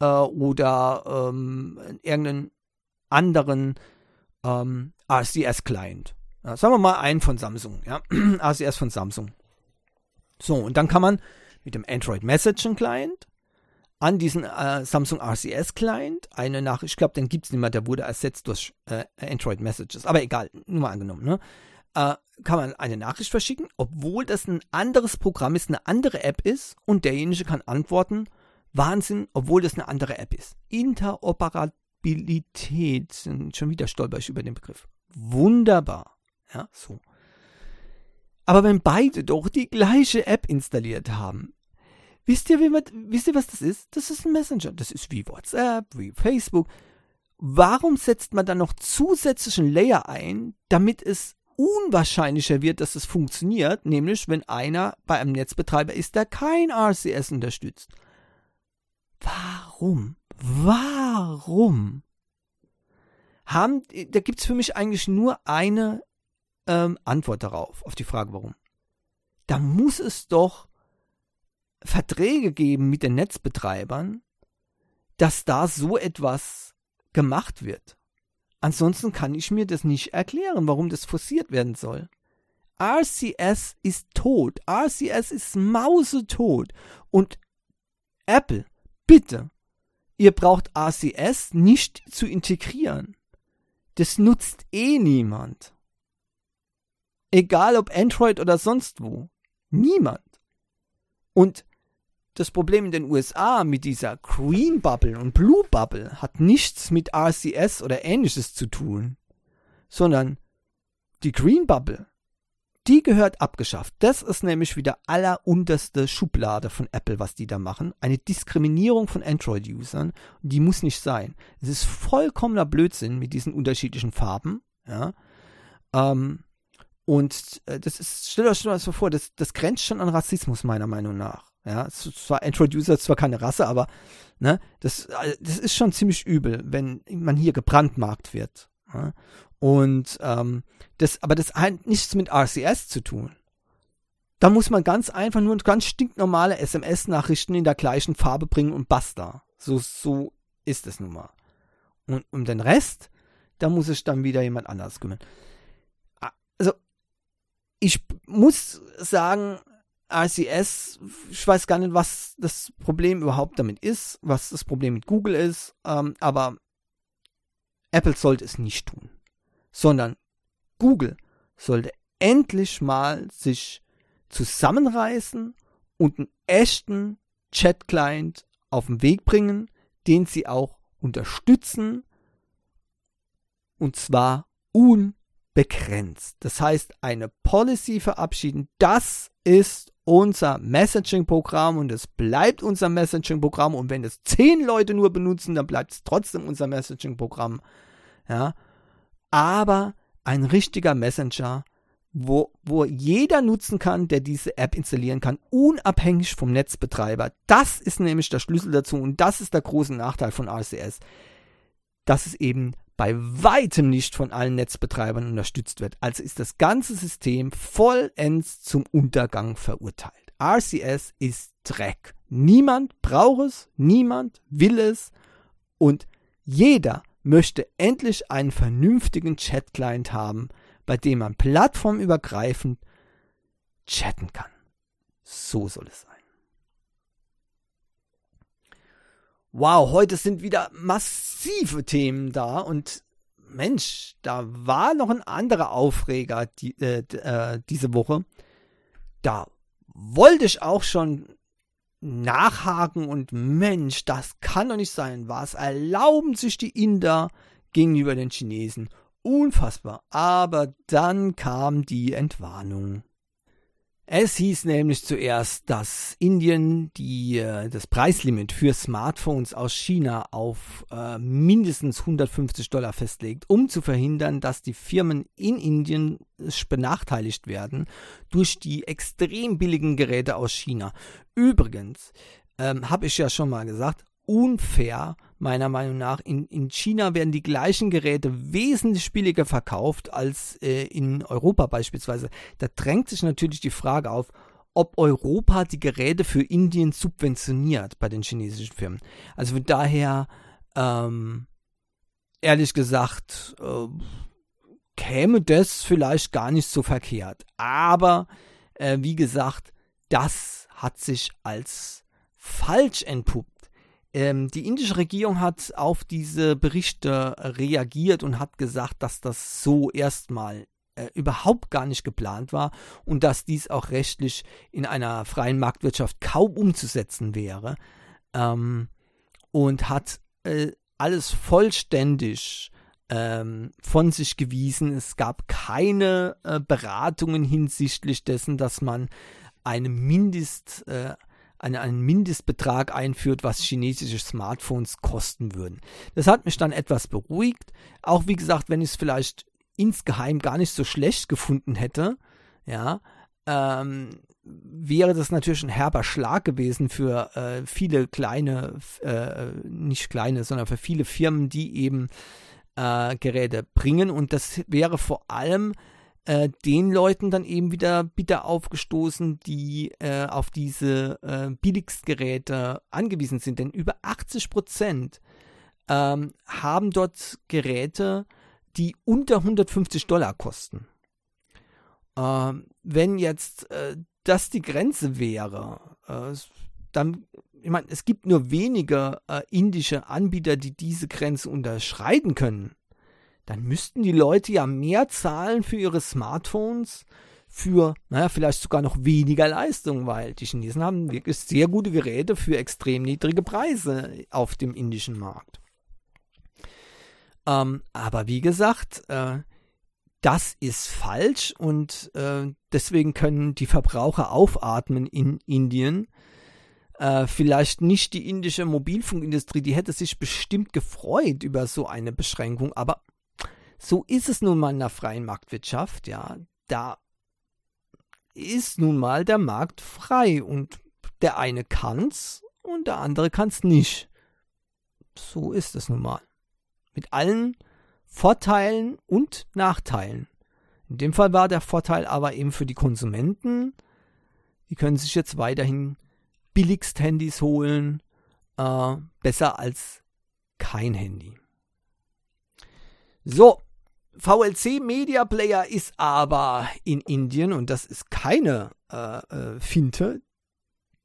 äh, oder ähm, irgendeinen anderen ähm, RCS-Client. Ja, sagen wir mal einen von Samsung, ja. RCS von Samsung. So, und dann kann man mit dem Android Messaging Client an diesen äh, Samsung RCS Client eine Nachricht, ich glaube, den gibt es nicht mehr, der wurde ersetzt durch äh, Android Messages, aber egal, nur mal angenommen, ne? Äh, kann man eine Nachricht verschicken, obwohl das ein anderes Programm ist, eine andere App ist und derjenige kann antworten, Wahnsinn, obwohl das eine andere App ist. Interoperabilität, schon wieder stolper ich über den Begriff. Wunderbar, ja, so. Aber wenn beide doch die gleiche App installiert haben, wisst ihr, wie man, wisst ihr, was das ist? Das ist ein Messenger. Das ist wie WhatsApp, wie Facebook. Warum setzt man dann noch zusätzlichen Layer ein, damit es unwahrscheinlicher wird, dass es funktioniert, nämlich wenn einer bei einem Netzbetreiber ist, der kein RCS unterstützt? Warum? Warum? Haben, da gibt es für mich eigentlich nur eine ähm, Antwort darauf, auf die Frage warum. Da muss es doch Verträge geben mit den Netzbetreibern, dass da so etwas gemacht wird. Ansonsten kann ich mir das nicht erklären, warum das forciert werden soll. RCS ist tot. RCS ist mausetot. Und Apple, bitte, ihr braucht RCS nicht zu integrieren. Das nutzt eh niemand. Egal ob Android oder sonst wo. Niemand. Und das Problem in den USA mit dieser Green Bubble und Blue Bubble hat nichts mit RCS oder ähnliches zu tun, sondern die Green Bubble, die gehört abgeschafft. Das ist nämlich wieder allerunterste Schublade von Apple, was die da machen. Eine Diskriminierung von Android-Usern. Die muss nicht sein. Es ist vollkommener Blödsinn mit diesen unterschiedlichen Farben. Ja. Ähm, und äh, das ist, stellt euch mal so vor, das, das grenzt schon an Rassismus, meiner Meinung nach. Ja, zwar Android-User zwar keine Rasse, aber ne, das, äh, das ist schon ziemlich übel, wenn man hier gebrandmarkt wird. Ja? Und ähm, das, aber das hat nichts mit RCS zu tun. Da muss man ganz einfach nur ganz stinknormale SMS-Nachrichten in der gleichen Farbe bringen und basta. So, so ist es nun mal. Und um den Rest, da muss sich dann wieder jemand anders kümmern. Also, ich muss sagen, RCS, ich weiß gar nicht, was das Problem überhaupt damit ist, was das Problem mit Google ist, ähm, aber Apple sollte es nicht tun, sondern Google sollte endlich mal sich zusammenreißen und einen echten Chat-Client auf den Weg bringen, den sie auch unterstützen und zwar unbegrenzt. Das heißt, eine Policy verabschieden, das ist unser Messaging-Programm und es bleibt unser Messaging-Programm und wenn es zehn Leute nur benutzen, dann bleibt es trotzdem unser Messaging-Programm. Ja, aber ein richtiger Messenger, wo, wo jeder nutzen kann, der diese App installieren kann, unabhängig vom Netzbetreiber. Das ist nämlich der Schlüssel dazu und das ist der große Nachteil von RCS, dass es eben bei weitem nicht von allen Netzbetreibern unterstützt wird. Also ist das ganze System vollends zum Untergang verurteilt. RCS ist Dreck. Niemand braucht es, niemand will es und jeder möchte endlich einen vernünftigen Chat-Client haben, bei dem man plattformübergreifend chatten kann. So soll es sein. Wow, heute sind wieder massive Themen da und Mensch, da war noch ein anderer Aufreger die, äh, äh, diese Woche. Da wollte ich auch schon nachhaken und Mensch, das kann doch nicht sein. Was erlauben sich die Inder gegenüber den Chinesen? Unfassbar. Aber dann kam die Entwarnung. Es hieß nämlich zuerst, dass Indien die, äh, das Preislimit für Smartphones aus China auf äh, mindestens 150 Dollar festlegt, um zu verhindern, dass die Firmen in Indien benachteiligt werden durch die extrem billigen Geräte aus China. Übrigens, ähm, habe ich ja schon mal gesagt, unfair, meiner Meinung nach. In, in China werden die gleichen Geräte wesentlich billiger verkauft als äh, in Europa beispielsweise. Da drängt sich natürlich die Frage auf, ob Europa die Geräte für Indien subventioniert bei den chinesischen Firmen. Also von daher, ähm, ehrlich gesagt, äh, käme das vielleicht gar nicht so verkehrt. Aber, äh, wie gesagt, das hat sich als falsch entpuppt. Ähm, die indische Regierung hat auf diese Berichte reagiert und hat gesagt, dass das so erstmal äh, überhaupt gar nicht geplant war und dass dies auch rechtlich in einer freien Marktwirtschaft kaum umzusetzen wäre. Ähm, und hat äh, alles vollständig ähm, von sich gewiesen. Es gab keine äh, Beratungen hinsichtlich dessen, dass man eine Mindest, äh, eine, einen Mindestbetrag einführt, was chinesische Smartphones kosten würden. Das hat mich dann etwas beruhigt. Auch wie gesagt, wenn ich es vielleicht insgeheim gar nicht so schlecht gefunden hätte, ja, ähm, wäre das natürlich ein herber Schlag gewesen für äh, viele kleine, äh, nicht kleine, sondern für viele Firmen, die eben äh, Geräte bringen. Und das wäre vor allem äh, den Leuten dann eben wieder bitter aufgestoßen, die äh, auf diese äh, Billigstgeräte angewiesen sind. Denn über 80 Prozent ähm, haben dort Geräte, die unter 150 Dollar kosten. Ähm, wenn jetzt äh, das die Grenze wäre, äh, dann ich meine, es gibt nur wenige äh, indische Anbieter, die diese Grenze unterschreiten können dann müssten die Leute ja mehr zahlen für ihre Smartphones für, naja, vielleicht sogar noch weniger Leistung, weil die Chinesen haben wirklich sehr gute Geräte für extrem niedrige Preise auf dem indischen Markt. Ähm, aber wie gesagt, äh, das ist falsch und äh, deswegen können die Verbraucher aufatmen in Indien. Äh, vielleicht nicht die indische Mobilfunkindustrie, die hätte sich bestimmt gefreut über so eine Beschränkung, aber so ist es nun mal in der freien Marktwirtschaft, ja. Da ist nun mal der Markt frei und der eine kann's und der andere kann's nicht. So ist es nun mal. Mit allen Vorteilen und Nachteilen. In dem Fall war der Vorteil aber eben für die Konsumenten. Die können sich jetzt weiterhin billigst Handys holen. Äh, besser als kein Handy. So, VLC Media Player ist aber in Indien, und das ist keine äh, äh, Finte,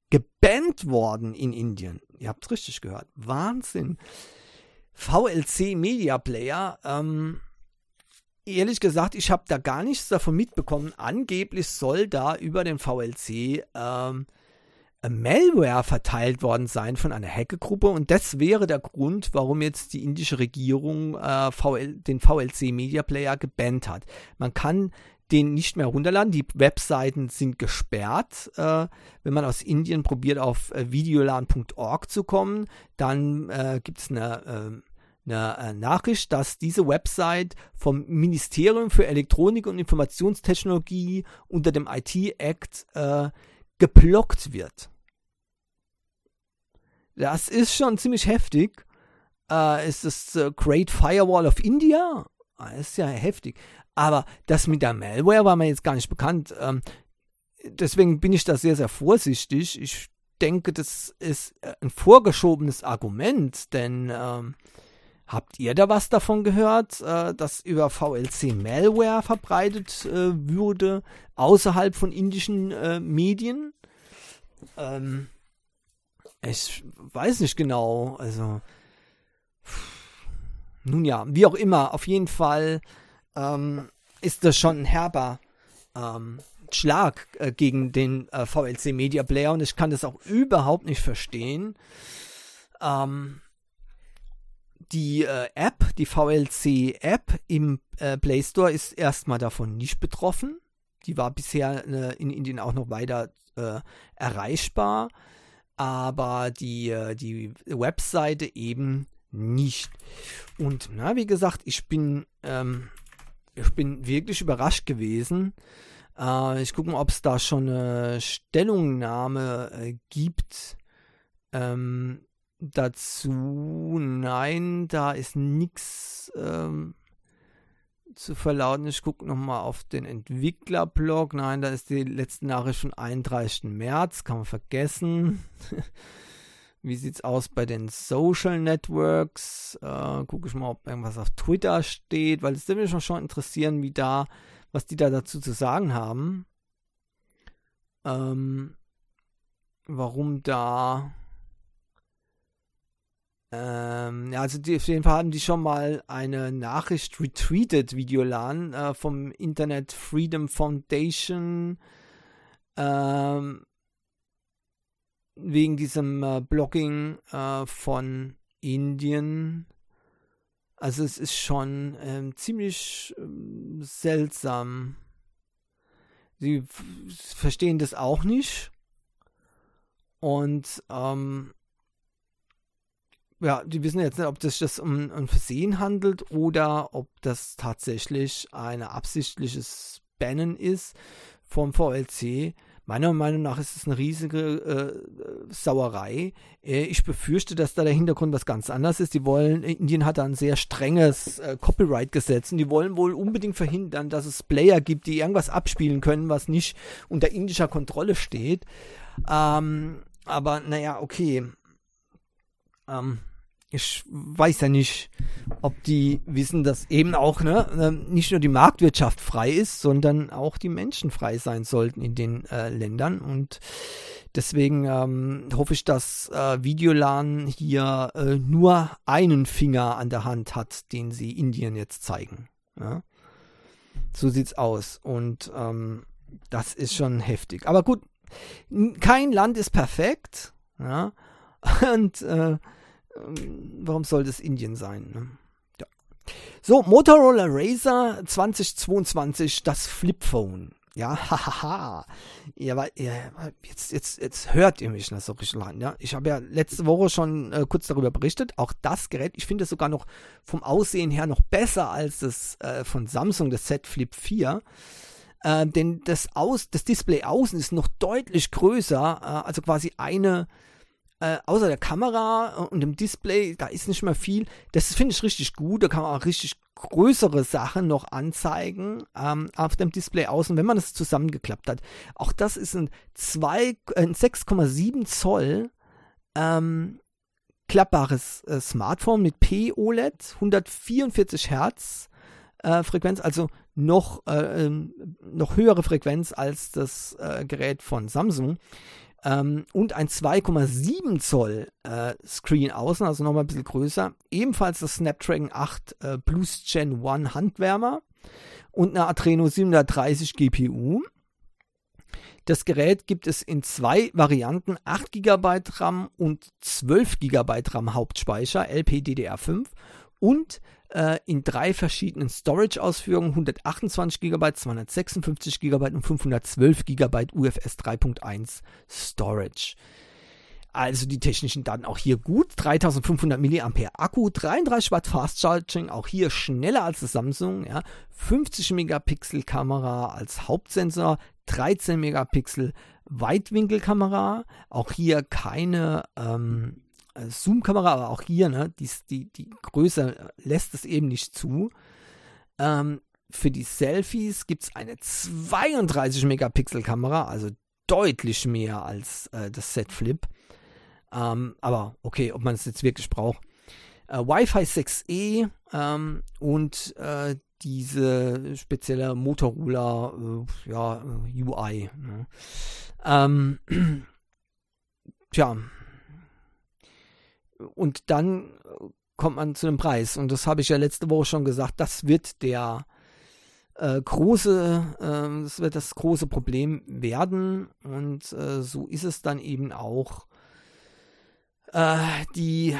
gebannt worden in Indien. Ihr habt es richtig gehört. Wahnsinn. VLC Media Player, ähm, ehrlich gesagt, ich habe da gar nichts davon mitbekommen. Angeblich soll da über den VLC ähm, Malware verteilt worden sein von einer Hackergruppe und das wäre der Grund, warum jetzt die indische Regierung äh, VL, den VLC Media Player gebannt hat. Man kann den nicht mehr runterladen. Die Webseiten sind gesperrt. Äh, wenn man aus Indien probiert, auf äh, videolan.org zu kommen, dann äh, gibt es eine, äh, eine äh, Nachricht, dass diese Website vom Ministerium für Elektronik und Informationstechnologie unter dem IT-Act äh, geblockt wird. Das ist schon ziemlich heftig. Äh, ist das äh, Great Firewall of India? Das ah, ist ja heftig. Aber das mit der Malware war mir jetzt gar nicht bekannt. Ähm, deswegen bin ich da sehr, sehr vorsichtig. Ich denke, das ist ein vorgeschobenes Argument, denn ähm, habt ihr da was davon gehört, äh, dass über VLC Malware verbreitet äh, würde außerhalb von indischen äh, Medien? Ähm, ich weiß nicht genau. Also, nun ja, wie auch immer, auf jeden Fall ähm, ist das schon ein herber ähm, Schlag äh, gegen den äh, VLC Media Player und ich kann das auch überhaupt nicht verstehen. Ähm, die äh, App, die VLC App im äh, Play Store ist erstmal davon nicht betroffen. Die war bisher äh, in Indien auch noch weiter äh, erreichbar, aber die, äh, die Webseite eben nicht. Und na, wie gesagt, ich bin ähm, ich bin wirklich überrascht gewesen. Äh, ich gucke mal, ob es da schon eine Stellungnahme äh, gibt. Ähm, dazu, nein, da ist nichts ähm, zu verlauten. Ich gucke nochmal auf den Entwicklerblog. Nein, da ist die letzte Nachricht von 31. März, kann man vergessen. Wie sieht es aus bei den Social Networks? Äh, Gucke ich mal, ob irgendwas auf Twitter steht, weil es würde mich schon interessieren, wie da, was die da dazu zu sagen haben. Ähm, warum da. Ähm, also die, auf jeden Fall haben die schon mal eine Nachricht retweetet, Videolan, äh, vom Internet Freedom Foundation. Ähm, wegen diesem äh, Blogging äh, von Indien. Also es ist schon ähm, ziemlich ähm, seltsam. Sie verstehen das auch nicht. Und ähm, ja, die wissen jetzt nicht, ob das sich um ein Versehen handelt oder ob das tatsächlich ein absichtliches Bannen ist vom VLC. Meiner Meinung nach ist es eine riesige äh, Sauerei. Äh, ich befürchte, dass da der Hintergrund was ganz anderes ist. Die wollen, Indien hat da ein sehr strenges äh, Copyright-Gesetz und die wollen wohl unbedingt verhindern, dass es Player gibt, die irgendwas abspielen können, was nicht unter indischer Kontrolle steht. Ähm, aber naja, okay. Ähm, ich weiß ja nicht, ob die wissen, dass eben auch ne, ähm, nicht nur die Marktwirtschaft frei ist, sondern auch die Menschen frei sein sollten in den äh, Ländern. Und deswegen ähm, hoffe ich, dass äh, Videolan hier äh, nur einen Finger an der Hand hat, den sie Indien jetzt zeigen. Ja? So sieht's aus. Und ähm, das ist schon heftig. Aber gut, kein Land ist perfekt. Ja? Und äh, warum soll das Indien sein? Ne? Ja. So, Motorola Razer 2022, das Flipphone. Ja, hahaha. ja, ja, jetzt, jetzt, jetzt hört ihr mich das so richtig lang. Ja? Ich habe ja letzte Woche schon äh, kurz darüber berichtet. Auch das Gerät, ich finde es sogar noch vom Aussehen her noch besser als das äh, von Samsung, das Z Flip 4. Äh, denn das, Aus, das Display außen ist noch deutlich größer, äh, also quasi eine äh, außer der Kamera und dem Display, da ist nicht mehr viel. Das finde ich richtig gut. Da kann man auch richtig größere Sachen noch anzeigen ähm, auf dem Display außen, wenn man das zusammengeklappt hat. Auch das ist ein, äh, ein 6,7 Zoll ähm, klappbares äh, Smartphone mit P-OLED, 144 Hertz äh, Frequenz, also noch, äh, ähm, noch höhere Frequenz als das äh, Gerät von Samsung. Ähm, und ein 2,7 Zoll äh, Screen außen, also nochmal ein bisschen größer. Ebenfalls das Snapdragon 8 äh, Plus Gen 1 Handwärmer und eine Adreno 730 GPU. Das Gerät gibt es in zwei Varianten, 8 GB RAM und 12 GB RAM Hauptspeicher, LPDDR5 und äh, in drei verschiedenen Storage-Ausführungen, 128 GB, 256 GB und 512 GB UFS 3.1 Storage. Also die technischen Daten auch hier gut. 3500 mAh Akku, 33 Watt Fast Charging, auch hier schneller als das Samsung. Ja. 50 Megapixel Kamera als Hauptsensor, 13 Megapixel Weitwinkelkamera. Auch hier keine ähm, Zoom-Kamera, aber auch hier, ne, die, die, die Größe lässt es eben nicht zu. Ähm, für die Selfies gibt es eine 32 Megapixel Kamera, also deutlich mehr als äh, das Z Flip. Ähm, aber okay, ob man es jetzt wirklich braucht. Äh, Wi-Fi 6E ähm, und äh, diese spezielle Motorola äh, ja, UI. Ne? Ähm, tja. Und dann kommt man zu dem Preis. Und das habe ich ja letzte Woche schon gesagt. Das wird der äh, große, äh, das wird das große Problem werden. Und äh, so ist es dann eben auch äh, die,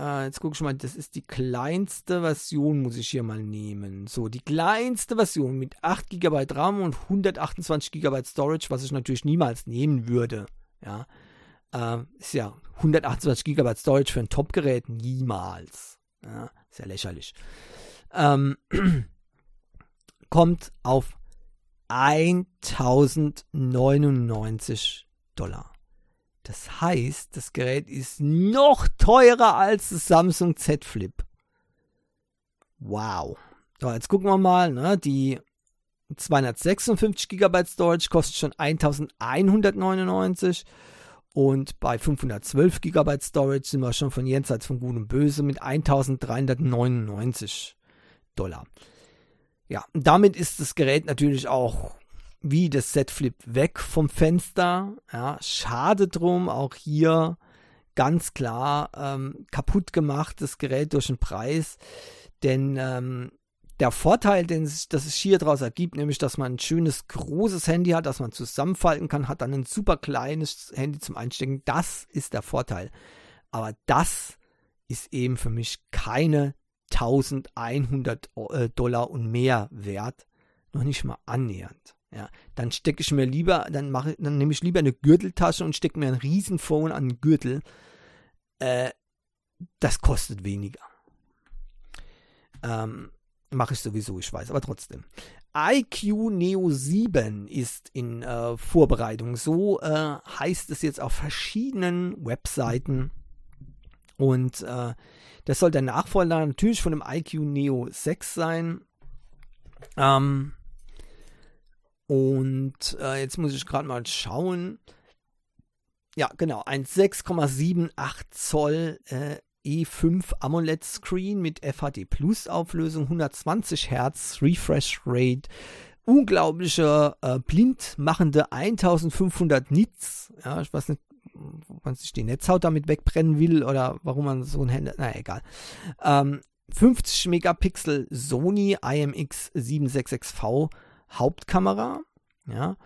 äh, jetzt gucke ich mal, das ist die kleinste Version, muss ich hier mal nehmen. So, die kleinste Version mit 8 GB RAM und 128 GB Storage, was ich natürlich niemals nehmen würde. Ja, äh, ist ja 128 GB Storage für ein Top-Gerät niemals. Ja, ist ja lächerlich. Ähm, kommt auf 1099 Dollar. Das heißt, das Gerät ist noch teurer als das Samsung Z Flip. Wow. So, jetzt gucken wir mal, ne, die 256 GB Storage kostet schon 1199 und bei 512 GB Storage sind wir schon von jenseits von Gut und Böse mit 1399 Dollar. Ja, damit ist das Gerät natürlich auch wie das Z Flip weg vom Fenster. Ja, schade drum, auch hier ganz klar ähm, kaputt gemacht, das Gerät durch den Preis. Denn ähm, der Vorteil, den sich, das es hier daraus ergibt, nämlich, dass man ein schönes, großes Handy hat, das man zusammenfalten kann, hat dann ein super kleines Handy zum Einstecken. Das ist der Vorteil. Aber das ist eben für mich keine 1100 äh, Dollar und mehr wert. Noch nicht mal annähernd. Ja, dann stecke ich mir lieber, dann mache dann nehme ich lieber eine Gürteltasche und stecke mir ein Riesenphone an den Gürtel. Äh, das kostet weniger. Ähm, mache ich sowieso, ich weiß, aber trotzdem. IQ Neo 7 ist in äh, Vorbereitung. So äh, heißt es jetzt auf verschiedenen Webseiten. Und äh, das soll der Nachfolger natürlich von dem IQ Neo 6 sein. Ähm, und äh, jetzt muss ich gerade mal schauen. Ja, genau, ein 6,78 Zoll äh, E5 AMOLED Screen mit FHD Plus Auflösung, 120 Hertz Refresh Rate, unglaubliche äh, blindmachende 1500 Nits. Ja, ich weiß nicht, wann sich die Netzhaut damit wegbrennen will oder warum man so ein Handy, na egal. Ähm, 50 Megapixel Sony IMX 766V Hauptkamera, ja,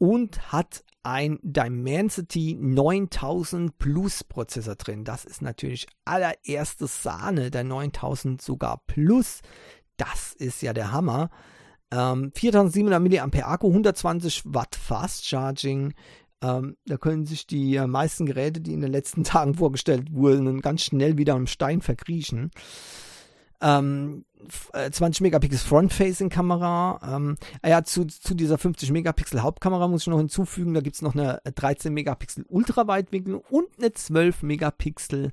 und hat ein Dimensity 9000 Plus Prozessor drin. Das ist natürlich allererste Sahne, der 9000 sogar Plus. Das ist ja der Hammer. Ähm, 4700 mAh Akku, 120 Watt Fast Charging. Ähm, da können sich die äh, meisten Geräte, die in den letzten Tagen vorgestellt wurden, ganz schnell wieder im Stein verkriechen. Ähm, 20 äh, Megapixel Front-Facing-Kamera. Ähm, ah ja, zu, zu dieser 50 Megapixel Hauptkamera muss ich noch hinzufügen, da gibt es noch eine 13 Megapixel Ultraweitwinkel und eine 12 Megapixel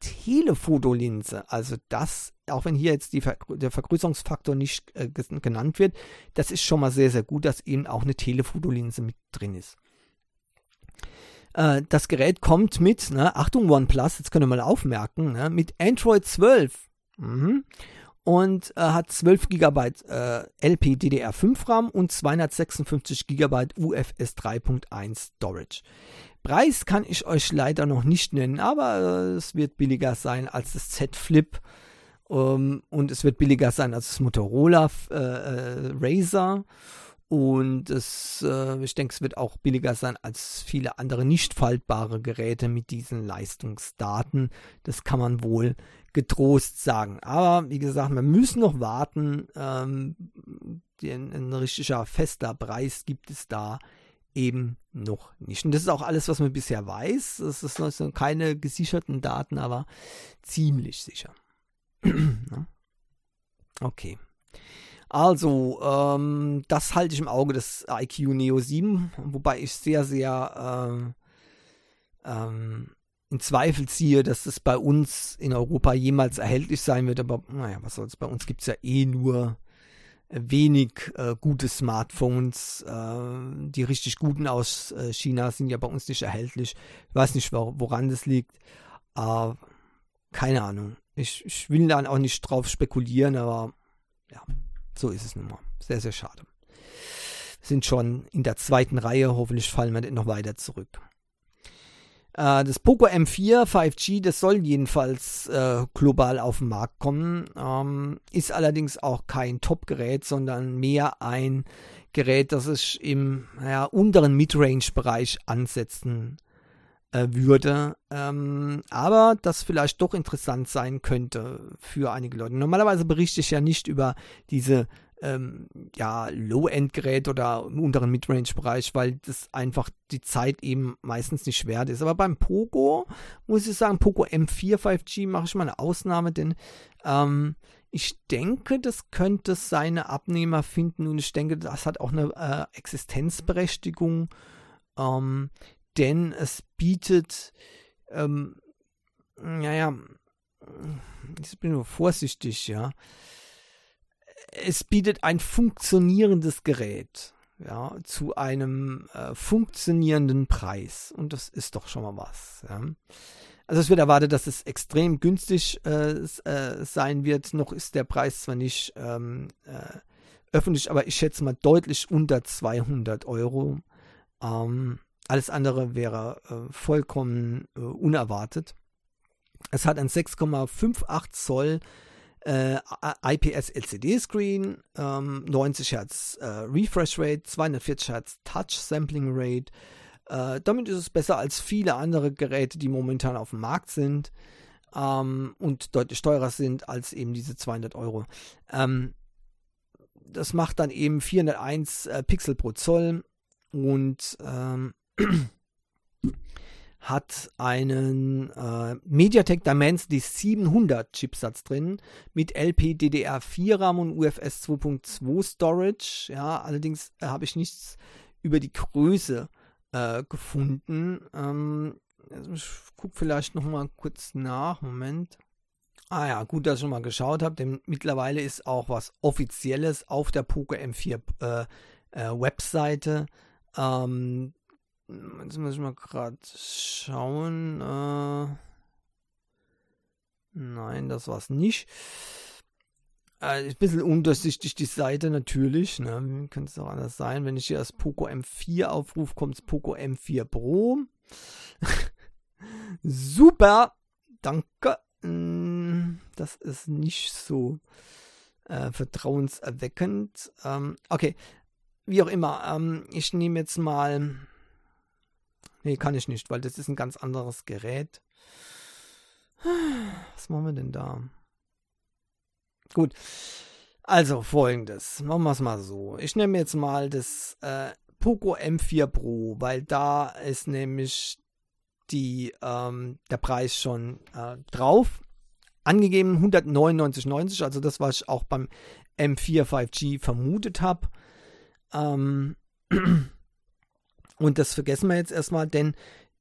Telefotolinse. Also das, auch wenn hier jetzt die, der Vergrößerungsfaktor nicht äh, genannt wird, das ist schon mal sehr, sehr gut, dass eben auch eine Telefotolinse mit drin ist. Äh, das Gerät kommt mit, ne, Achtung OnePlus, jetzt könnt ihr mal aufmerken, ne, mit Android 12 Mhm. Und äh, hat 12 GB äh, LPDDR5 RAM und 256 GB UFS 3.1 Storage. Preis kann ich euch leider noch nicht nennen, aber äh, es wird billiger sein als das Z Flip ähm, und es wird billiger sein als das Motorola äh, äh, Razer und es, äh, ich denke, es wird auch billiger sein als viele andere nicht faltbare Geräte mit diesen Leistungsdaten. Das kann man wohl getrost sagen. Aber wie gesagt, wir müssen noch warten. Ähm, den, ein richtiger fester Preis gibt es da eben noch nicht. Und das ist auch alles, was man bisher weiß. Das ist keine gesicherten Daten, aber ziemlich sicher. okay. Also, ähm, das halte ich im Auge, das IQ Neo 7, wobei ich sehr, sehr äh, ähm, in Zweifel ziehe, dass es bei uns in Europa jemals erhältlich sein wird. Aber naja, was soll's, bei uns gibt es ja eh nur wenig äh, gute Smartphones. Äh, die richtig guten aus äh, China sind ja bei uns nicht erhältlich. Ich weiß nicht, woran das liegt. keine Ahnung. Ich, ich will dann auch nicht drauf spekulieren, aber ja. So ist es nun mal. Sehr, sehr schade. Wir sind schon in der zweiten Reihe. Hoffentlich fallen wir noch weiter zurück. Äh, das Poco M4 5G, das soll jedenfalls äh, global auf den Markt kommen. Ähm, ist allerdings auch kein Top-Gerät, sondern mehr ein Gerät, das sich im naja, unteren Midrange-Bereich ansetzen äh, würde, ähm, aber das vielleicht doch interessant sein könnte für einige Leute. Normalerweise berichte ich ja nicht über diese ähm, ja, Low-End-Gerät oder im unteren Midrange-Bereich, weil das einfach die Zeit eben meistens nicht wert ist. Aber beim Poco muss ich sagen, Poco M4 5G mache ich mal eine Ausnahme, denn ähm, ich denke, das könnte seine Abnehmer finden und ich denke, das hat auch eine äh, Existenzberechtigung. Ähm, denn es bietet, ähm, naja, ich bin nur vorsichtig, ja. Es bietet ein funktionierendes Gerät, ja, zu einem äh, funktionierenden Preis. Und das ist doch schon mal was, ja. Also es wird erwartet, dass es extrem günstig äh, äh, sein wird. Noch ist der Preis zwar nicht ähm, äh, öffentlich, aber ich schätze mal deutlich unter 200 Euro. Ähm, alles andere wäre äh, vollkommen äh, unerwartet. Es hat ein 6,58 Zoll äh, IPS LCD Screen, ähm, 90 Hertz äh, Refresh Rate, 240 Hertz Touch Sampling Rate. Äh, damit ist es besser als viele andere Geräte, die momentan auf dem Markt sind ähm, und deutlich teurer sind als eben diese 200 Euro. Ähm, das macht dann eben 401 äh, Pixel pro Zoll und ähm, hat einen äh, MediaTek Dimensity 700 Chipsatz drin mit LPDDR4 RAM und UFS 2.2 Storage. Ja, allerdings äh, habe ich nichts über die Größe äh, gefunden. Ähm, also ich gucke vielleicht noch mal kurz nach. Moment. Ah ja, gut, dass ich schon mal geschaut habe, denn mittlerweile ist auch was Offizielles auf der Poco M4 äh, äh, Webseite. Ähm, Jetzt muss ich mal gerade schauen. Äh, nein, das war's nicht. Äh, ein bisschen undurchsichtig die Seite natürlich. Ne? Könnte es auch anders sein. Wenn ich hier das Poco M4 aufrufe, kommt das Poco M4 Pro. Super. Danke. Hm, das ist nicht so äh, vertrauenserweckend. Ähm, okay. Wie auch immer. Ähm, ich nehme jetzt mal Nee, kann ich nicht, weil das ist ein ganz anderes Gerät. Was machen wir denn da? Gut. Also folgendes. Machen wir es mal so. Ich nehme jetzt mal das äh, Poco M4 Pro, weil da ist nämlich die, ähm, der Preis schon äh, drauf. Angegeben 199,90, also das, was ich auch beim M4 5G vermutet habe. Ähm, Und das vergessen wir jetzt erstmal, denn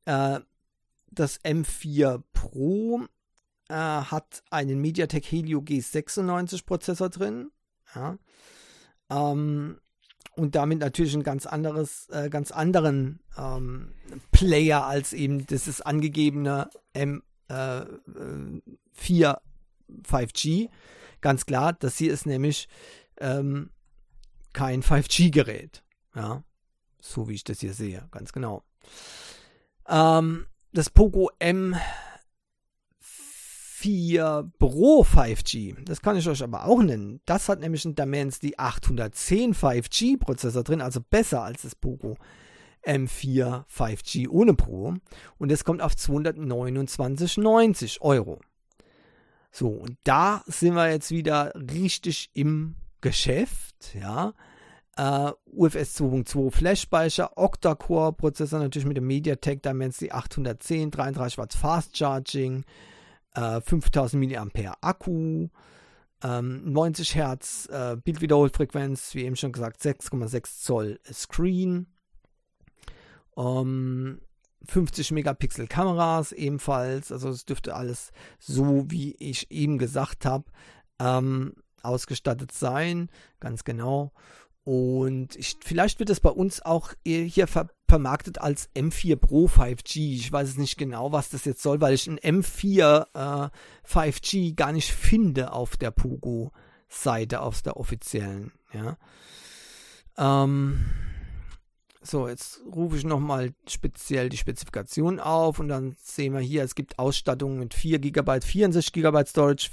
äh, das M4 Pro äh, hat einen MediaTek Helio G96 Prozessor drin. Ja. Ähm, und damit natürlich ein ganz anderes, äh, ganz anderen ähm, Player als eben dieses angegebene M4 5G. Äh, Ganz klar, das hier ist nämlich ähm, kein 5G-Gerät. Ja, so wie ich das hier sehe, ganz genau. Ähm, das Poco M4 Pro 5G, das kann ich euch aber auch nennen. Das hat nämlich ein Dimensity 810 5G Prozessor drin, also besser als das Poco M4 5G ohne Pro. Und das kommt auf 229,90 Euro. So, und da sind wir jetzt wieder richtig im Geschäft, ja. Uh, UFS 2.2 Flash-Speicher, Octa-Core-Prozessor natürlich mit dem MediaTek Dimensity 810, 33 Watt Fast Charging, uh, 5000 mAh Akku, ähm, 90 Hertz äh, Bildwiederholfrequenz, wie eben schon gesagt, 6,6 Zoll Screen, ähm, 50 Megapixel Kameras ebenfalls, also es dürfte alles so, wie ich eben gesagt habe, ähm, ausgestattet sein, ganz genau. Und ich, vielleicht wird es bei uns auch hier ver vermarktet als M4 Pro 5G. Ich weiß es nicht genau, was das jetzt soll, weil ich ein M4 äh, 5G gar nicht finde auf der Pogo-Seite, auf der offiziellen. Ja. Ähm, so, jetzt rufe ich nochmal speziell die Spezifikation auf und dann sehen wir hier, es gibt Ausstattungen mit 4 GB, 64 GB Storage,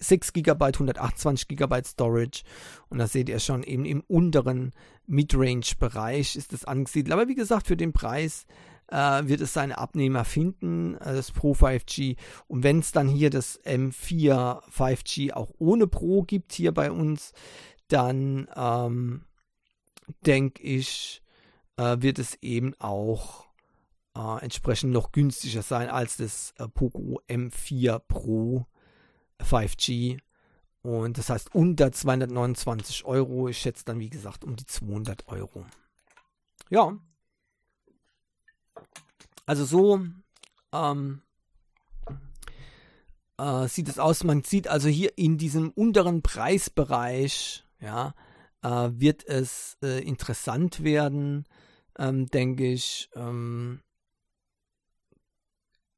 6 GB, 128 GB Storage und da seht ihr schon eben im unteren Midrange-Bereich ist das angesiedelt. Aber wie gesagt, für den Preis äh, wird es seine Abnehmer finden, äh, das Pro 5G. Und wenn es dann hier das M4 5G auch ohne Pro gibt hier bei uns, dann ähm, denke ich, äh, wird es eben auch äh, entsprechend noch günstiger sein als das äh, Poco M4 Pro 5G. Und das heißt unter 229 Euro. Ich schätze dann, wie gesagt, um die 200 Euro. Ja. Also so ähm, äh, sieht es aus. Man sieht also hier in diesem unteren Preisbereich, ja, äh, wird es äh, interessant werden ähm, denke ich. Ähm,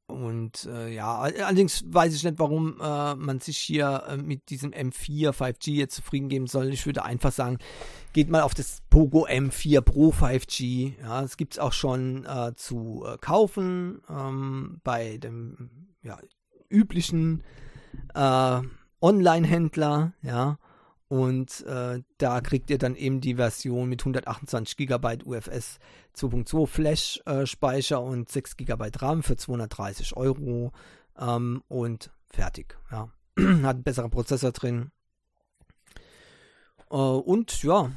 und äh, ja, allerdings weiß ich nicht, warum äh, man sich hier äh, mit diesem M4 5G jetzt zufrieden geben soll. Ich würde einfach sagen, geht mal auf das Pogo M4 Pro 5G. Ja, das gibt es auch schon äh, zu äh, kaufen ähm, bei dem ja, üblichen äh, Online-Händler. Ja, und äh, da kriegt ihr dann eben die Version mit 128 GB UFS 2.2 Flash-Speicher und 6 GB RAM für 230 Euro ähm, und fertig. Ja. Hat einen besseren Prozessor drin. Äh, und ja,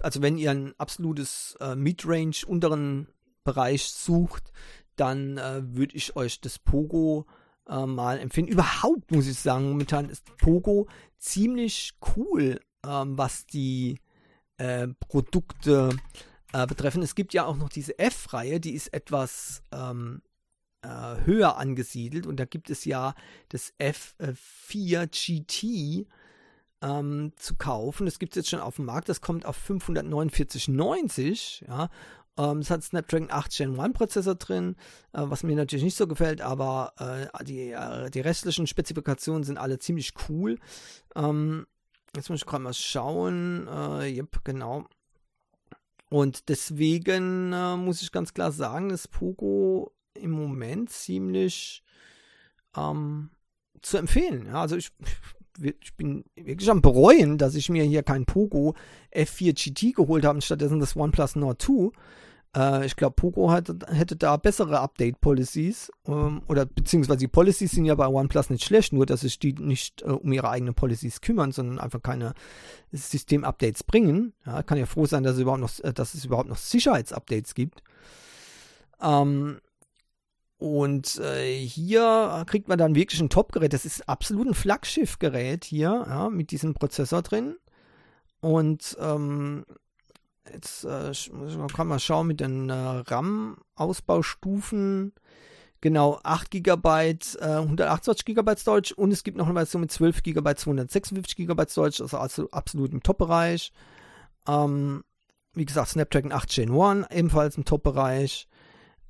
also wenn ihr ein absolutes äh, Midrange unteren Bereich sucht, dann äh, würde ich euch das Pogo äh, mal empfinden. Überhaupt muss ich sagen, momentan ist Pogo ziemlich cool, ähm, was die äh, Produkte äh, betreffen. Es gibt ja auch noch diese F-Reihe, die ist etwas ähm, äh, höher angesiedelt und da gibt es ja das F4 GT ähm, zu kaufen. Das gibt es jetzt schon auf dem Markt. Das kommt auf 549,90. Ja, ähm, es hat Snapdragon 8 Gen 1 Prozessor drin, äh, was mir natürlich nicht so gefällt, aber äh, die, äh, die restlichen Spezifikationen sind alle ziemlich cool. Ähm, jetzt muss ich gerade mal schauen. Äh, yep, genau. Und deswegen äh, muss ich ganz klar sagen, dass Poco im Moment ziemlich ähm, zu empfehlen. Ja, also ich, ich bin wirklich am bereuen, dass ich mir hier kein Poco F4 GT geholt habe, stattdessen das OnePlus Nord 2. Äh, ich glaube, Poco hat, hätte da bessere Update-Policies. Ähm, oder beziehungsweise die Policies sind ja bei OnePlus nicht schlecht, nur dass sich die nicht äh, um ihre eigenen Policies kümmern, sondern einfach keine System-Updates bringen. Ja, kann ja froh sein, dass es überhaupt noch, äh, dass es überhaupt noch Sicherheitsupdates gibt. Ähm, und äh, hier kriegt man dann wirklich ein Top-Gerät. Das ist absolut ein Flaggschiff-Gerät hier, ja, mit diesem Prozessor drin. Und ähm, Jetzt äh, kann man schauen mit den äh, RAM-Ausbaustufen. Genau, 8 GB, äh, 128 GB Storage und es gibt noch eine Version mit 12 GB, 256 GB Storage, also, also absolut im Top-Bereich. Ähm, wie gesagt, Snapdragon 8 Gen 1 ebenfalls im Top-Bereich.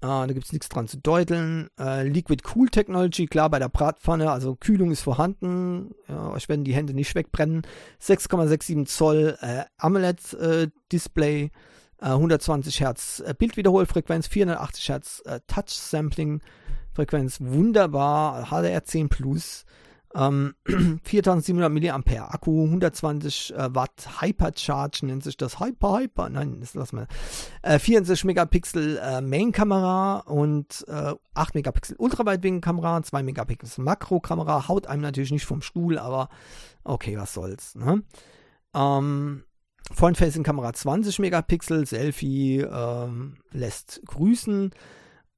Da gibt es nichts dran zu deuteln. Äh, Liquid Cool Technology, klar, bei der Bratpfanne, also Kühlung ist vorhanden. Ja, euch werden die Hände nicht wegbrennen. 6,67 Zoll äh, AMOLED-Display, äh, 120 Hertz Bildwiederholfrequenz, 480 Hertz Touch-Sampling-Frequenz, wunderbar. HDR10 Plus. Ähm, 4700 mAh Akku, 120 äh, Watt Hypercharge nennt sich das. Hyper, Hyper, nein, das lassen wir. Äh, 64 Megapixel äh, Main-Kamera und äh, 8 Megapixel Ultraweitwinkelkamera, 2 Megapixel Makrokamera. Haut einem natürlich nicht vom Stuhl, aber okay, was soll's. Ne? Ähm, Front-Facing-Kamera 20 Megapixel, Selfie ähm, lässt grüßen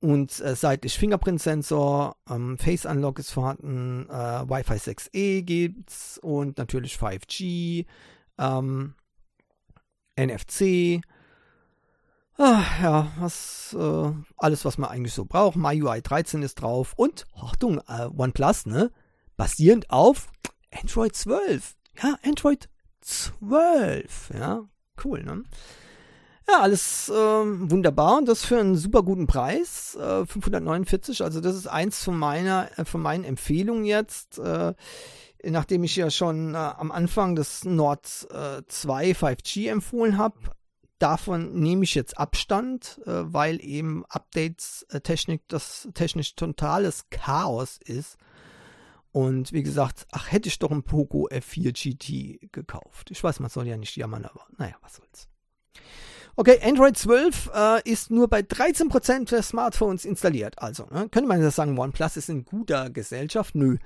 und äh, seitlich Fingerprint-Sensor, ähm, Face Unlock ist vorhanden, äh, Wi-Fi 6E gibt's und natürlich 5G, ähm, NFC. Ah, ja, was, äh, alles, was man eigentlich so braucht. MyUI 13 ist drauf und, Achtung, äh, OnePlus, ne? Basierend auf Android 12. Ja, Android 12. Ja, cool, ne? Ja, alles äh, wunderbar und das für einen super guten Preis, äh, 549. Also das ist eins von meiner, äh, von meinen Empfehlungen jetzt. Äh, nachdem ich ja schon äh, am Anfang das Nord 2 5G empfohlen habe, davon nehme ich jetzt Abstand, äh, weil eben Updates Technik das technisch totales Chaos ist. Und wie gesagt, ach, hätte ich doch ein Poco F4 GT gekauft. Ich weiß, man soll ja nicht jammern, aber naja, was soll's. Okay, Android 12 äh, ist nur bei 13% der Smartphones installiert. Also, ne, könnte man das sagen, OnePlus ist in guter Gesellschaft? Nö,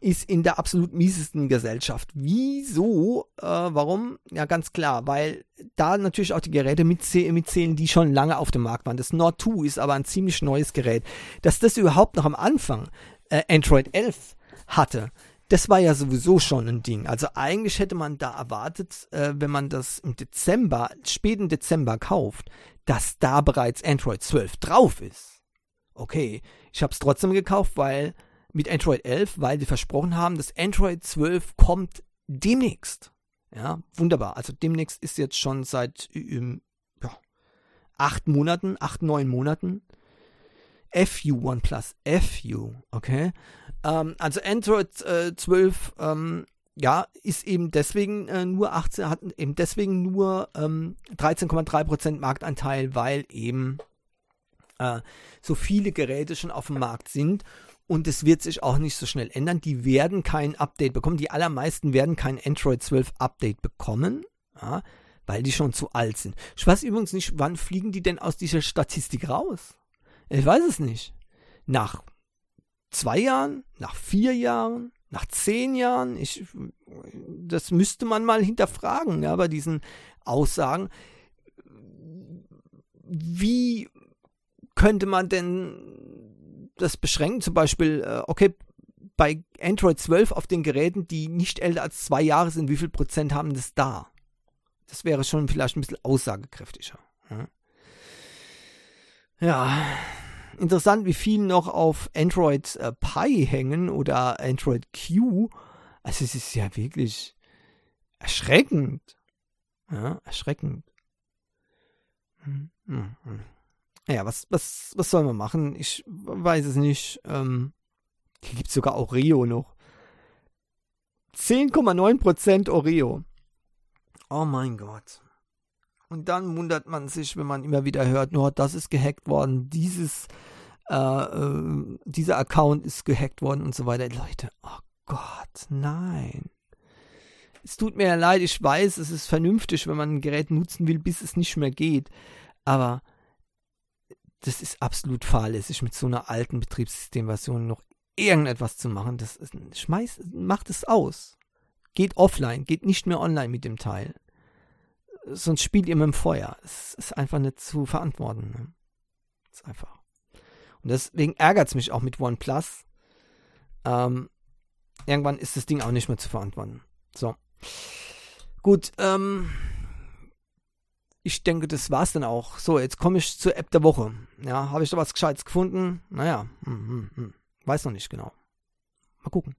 ist in der absolut miesesten Gesellschaft. Wieso? Äh, warum? Ja, ganz klar, weil da natürlich auch die Geräte mitzählen, die schon lange auf dem Markt waren. Das Nord 2 ist aber ein ziemlich neues Gerät. Dass das überhaupt noch am Anfang äh, Android 11 hatte, das war ja sowieso schon ein Ding. Also eigentlich hätte man da erwartet, äh, wenn man das im Dezember, späten Dezember kauft, dass da bereits Android 12 drauf ist. Okay, ich habe es trotzdem gekauft, weil mit Android 11, weil die versprochen haben, dass Android 12 kommt demnächst. Ja, wunderbar. Also demnächst ist jetzt schon seit ja, acht Monaten, acht, neun Monaten. FU OnePlus, FU, okay? Ähm, also Android äh, 12, ähm, ja, ist eben deswegen äh, nur 18, hat eben deswegen nur ähm, 13,3% Marktanteil, weil eben äh, so viele Geräte schon auf dem Markt sind und es wird sich auch nicht so schnell ändern. Die werden kein Update bekommen. Die allermeisten werden kein Android 12 Update bekommen, ja, weil die schon zu alt sind. Ich weiß übrigens nicht, wann fliegen die denn aus dieser Statistik raus? Ich weiß es nicht. Nach zwei Jahren, nach vier Jahren, nach zehn Jahren. Ich, das müsste man mal hinterfragen, ja, bei diesen Aussagen. Wie könnte man denn das beschränken? Zum Beispiel, äh, okay, bei Android 12 auf den Geräten, die nicht älter als zwei Jahre sind, wie viel Prozent haben das da? Das wäre schon vielleicht ein bisschen aussagekräftiger. Ja. Ja, interessant, wie viele noch auf Android äh, Pie hängen oder Android Q. Also es ist ja wirklich erschreckend. Ja, erschreckend. Hm, hm, hm. Ja, was, was, was soll man machen? Ich weiß es nicht. Ähm, hier gibt es sogar Oreo noch. 10,9% Oreo. Oh mein Gott. Und dann wundert man sich, wenn man immer wieder hört, nur das ist gehackt worden, dieses, äh, äh, dieser Account ist gehackt worden und so weiter. Leute, oh Gott, nein. Es tut mir ja leid, ich weiß, es ist vernünftig, wenn man ein Gerät nutzen will, bis es nicht mehr geht. Aber das ist absolut fahrlässig, mit so einer alten Betriebssystemversion noch irgendetwas zu machen. Das ist, schmeißt, macht es aus. Geht offline, geht nicht mehr online mit dem Teil sonst spielt ihr mit dem Feuer. Es ist einfach nicht zu verantworten. Ne? ist einfach. Und deswegen ärgert es mich auch mit OnePlus. Ähm, irgendwann ist das Ding auch nicht mehr zu verantworten. So. Gut, ähm, ich denke, das war's dann auch. So, jetzt komme ich zur App der Woche. Ja, habe ich da was Gescheites gefunden? Naja, hm, hm, hm. weiß noch nicht genau. Mal gucken.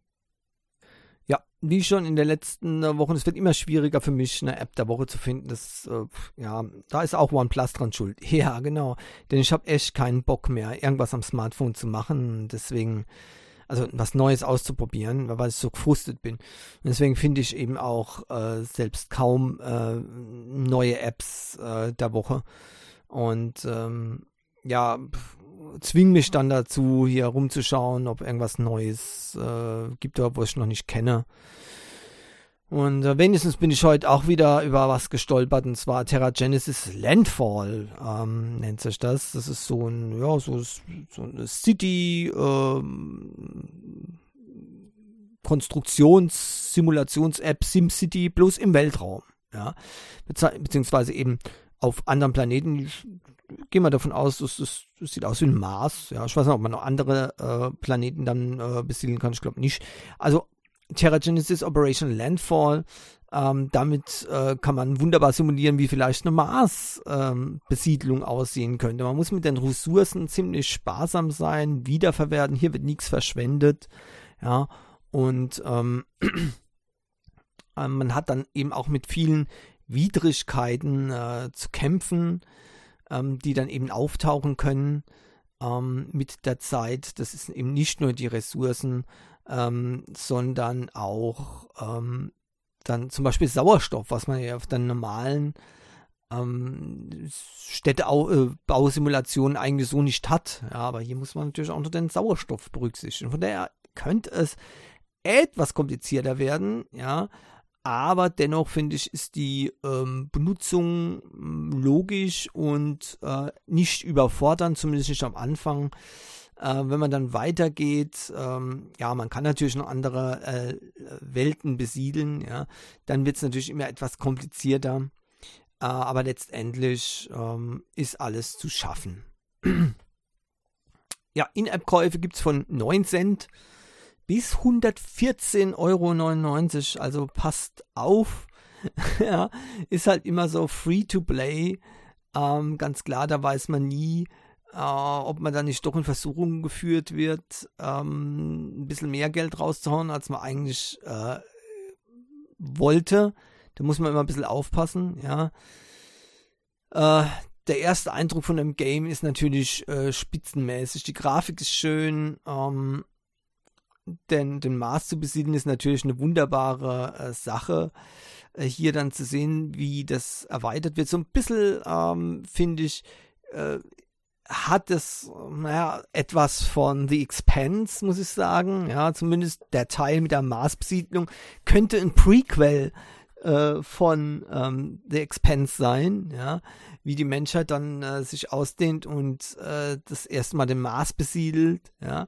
Wie schon in den letzten äh, Wochen, es wird immer schwieriger für mich, eine App der Woche zu finden. Das, äh, ja, da ist auch OnePlus dran schuld. Ja, genau. Denn ich habe echt keinen Bock mehr, irgendwas am Smartphone zu machen. Deswegen, also was Neues auszuprobieren, weil ich so gefrustet bin. Und deswegen finde ich eben auch äh, selbst kaum äh, neue Apps äh, der Woche. Und ähm, ja, zwing mich dann dazu, hier rumzuschauen, ob irgendwas Neues äh, gibt, wo ich noch nicht kenne. Und äh, wenigstens bin ich heute auch wieder über was gestolpert, und zwar Terra Genesis Landfall, ähm, nennt sich das. Das ist so ein, ja, so, so eine City, ähm, Konstruktions-Simulations-App SimCity bloß im Weltraum. Ja, beziehungsweise eben auf anderen Planeten gehen wir davon aus, das, sieht aus wie ein Mars. Ja, ich weiß nicht, ob man noch andere äh, Planeten dann äh, besiedeln kann. Ich glaube nicht. Also Terra Genesis Operation Landfall. Ähm, damit äh, kann man wunderbar simulieren, wie vielleicht eine Mars-Besiedlung ähm, aussehen könnte. Man muss mit den Ressourcen ziemlich sparsam sein, wiederverwerten. Hier wird nichts verschwendet. Ja, und ähm, äh, man hat dann eben auch mit vielen Widrigkeiten äh, zu kämpfen ähm, die dann eben auftauchen können ähm, mit der Zeit. Das ist eben nicht nur die Ressourcen, ähm, sondern auch ähm, dann zum Beispiel Sauerstoff, was man ja auf den normalen ähm, Städtebausimulationen eigentlich so nicht hat. Ja, aber hier muss man natürlich auch noch den Sauerstoff berücksichtigen. Von daher könnte es etwas komplizierter werden, ja, aber dennoch finde ich, ist die ähm, Benutzung hm, logisch und äh, nicht überfordernd, zumindest nicht am Anfang. Äh, wenn man dann weitergeht, ähm, ja, man kann natürlich noch andere äh, Welten besiedeln, ja, dann wird es natürlich immer etwas komplizierter. Äh, aber letztendlich ähm, ist alles zu schaffen. ja, In-App-Käufe gibt es von 9 Cent bis 114,99 Euro. Also passt auf. ja, ist halt immer so free to play. Ähm, ganz klar, da weiß man nie, äh, ob man da nicht doch in Versuchung geführt wird, ähm, ein bisschen mehr Geld rauszuhauen, als man eigentlich äh, wollte. Da muss man immer ein bisschen aufpassen, ja. Äh, der erste Eindruck von dem Game ist natürlich äh, spitzenmäßig. Die Grafik ist schön, ähm, denn den Mars zu besiedeln ist natürlich eine wunderbare äh, Sache. Äh, hier dann zu sehen, wie das erweitert wird. So ein bisschen, ähm, finde ich, äh, hat es, naja, etwas von The Expanse, muss ich sagen. Ja, zumindest der Teil mit der Marsbesiedlung könnte ein Prequel äh, von ähm, The Expanse sein, ja, wie die Menschheit dann äh, sich ausdehnt und äh, das erste Mal den Mars besiedelt, ja.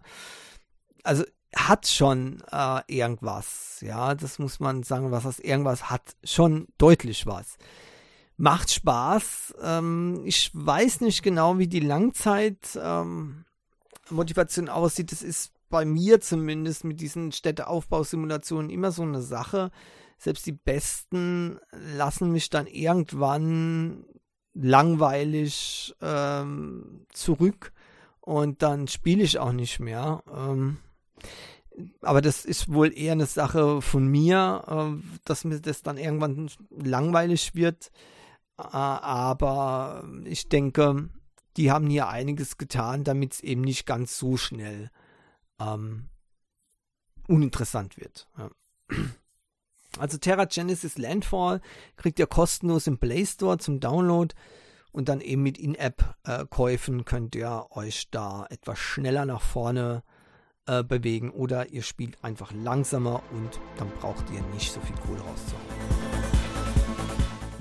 Also hat schon äh, irgendwas. Ja, das muss man sagen, was das irgendwas hat. Schon deutlich was. Macht Spaß. Ähm, ich weiß nicht genau, wie die Langzeitmotivation ähm, aussieht. Das ist bei mir zumindest mit diesen Städteaufbausimulationen immer so eine Sache. Selbst die besten lassen mich dann irgendwann langweilig ähm, zurück und dann spiele ich auch nicht mehr. Ähm, aber das ist wohl eher eine Sache von mir, äh, dass mir das dann irgendwann langweilig wird. Aber ich denke, die haben hier einiges getan, damit es eben nicht ganz so schnell ähm, uninteressant wird. Ja. Also Terra Genesis Landfall kriegt ihr kostenlos im Play Store zum Download und dann eben mit In-App-Käufen äh, könnt ihr euch da etwas schneller nach vorne äh, bewegen oder ihr spielt einfach langsamer und dann braucht ihr nicht so viel Kohle rauszuhauen.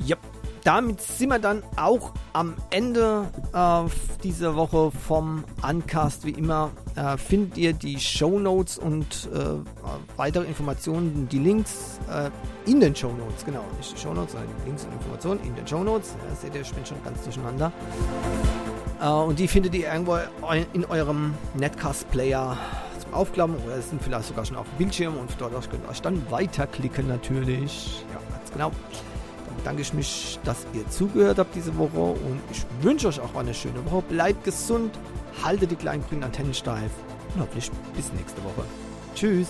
Ja, damit sind wir dann auch am Ende äh, dieser Woche vom Uncast. Wie immer äh, findet ihr die Show Notes und äh, weitere Informationen, die Links äh, in den Show Notes. Genau, nicht die Show Notes, sondern die Links und Informationen in den Show Notes. Ja, seht ihr, ich bin schon ganz durcheinander. Äh, und die findet ihr irgendwo in eurem Netcast-Player aufklappen oder es sind vielleicht sogar schon auf dem Bildschirm und dort könnt ihr euch dann weiterklicken natürlich. Ja, ganz genau. Dann bedanke ich mich, dass ihr zugehört habt diese Woche und ich wünsche euch auch eine schöne Woche. Bleibt gesund, haltet die kleinen grünen Antennen steif und hoffentlich bis nächste Woche. Tschüss.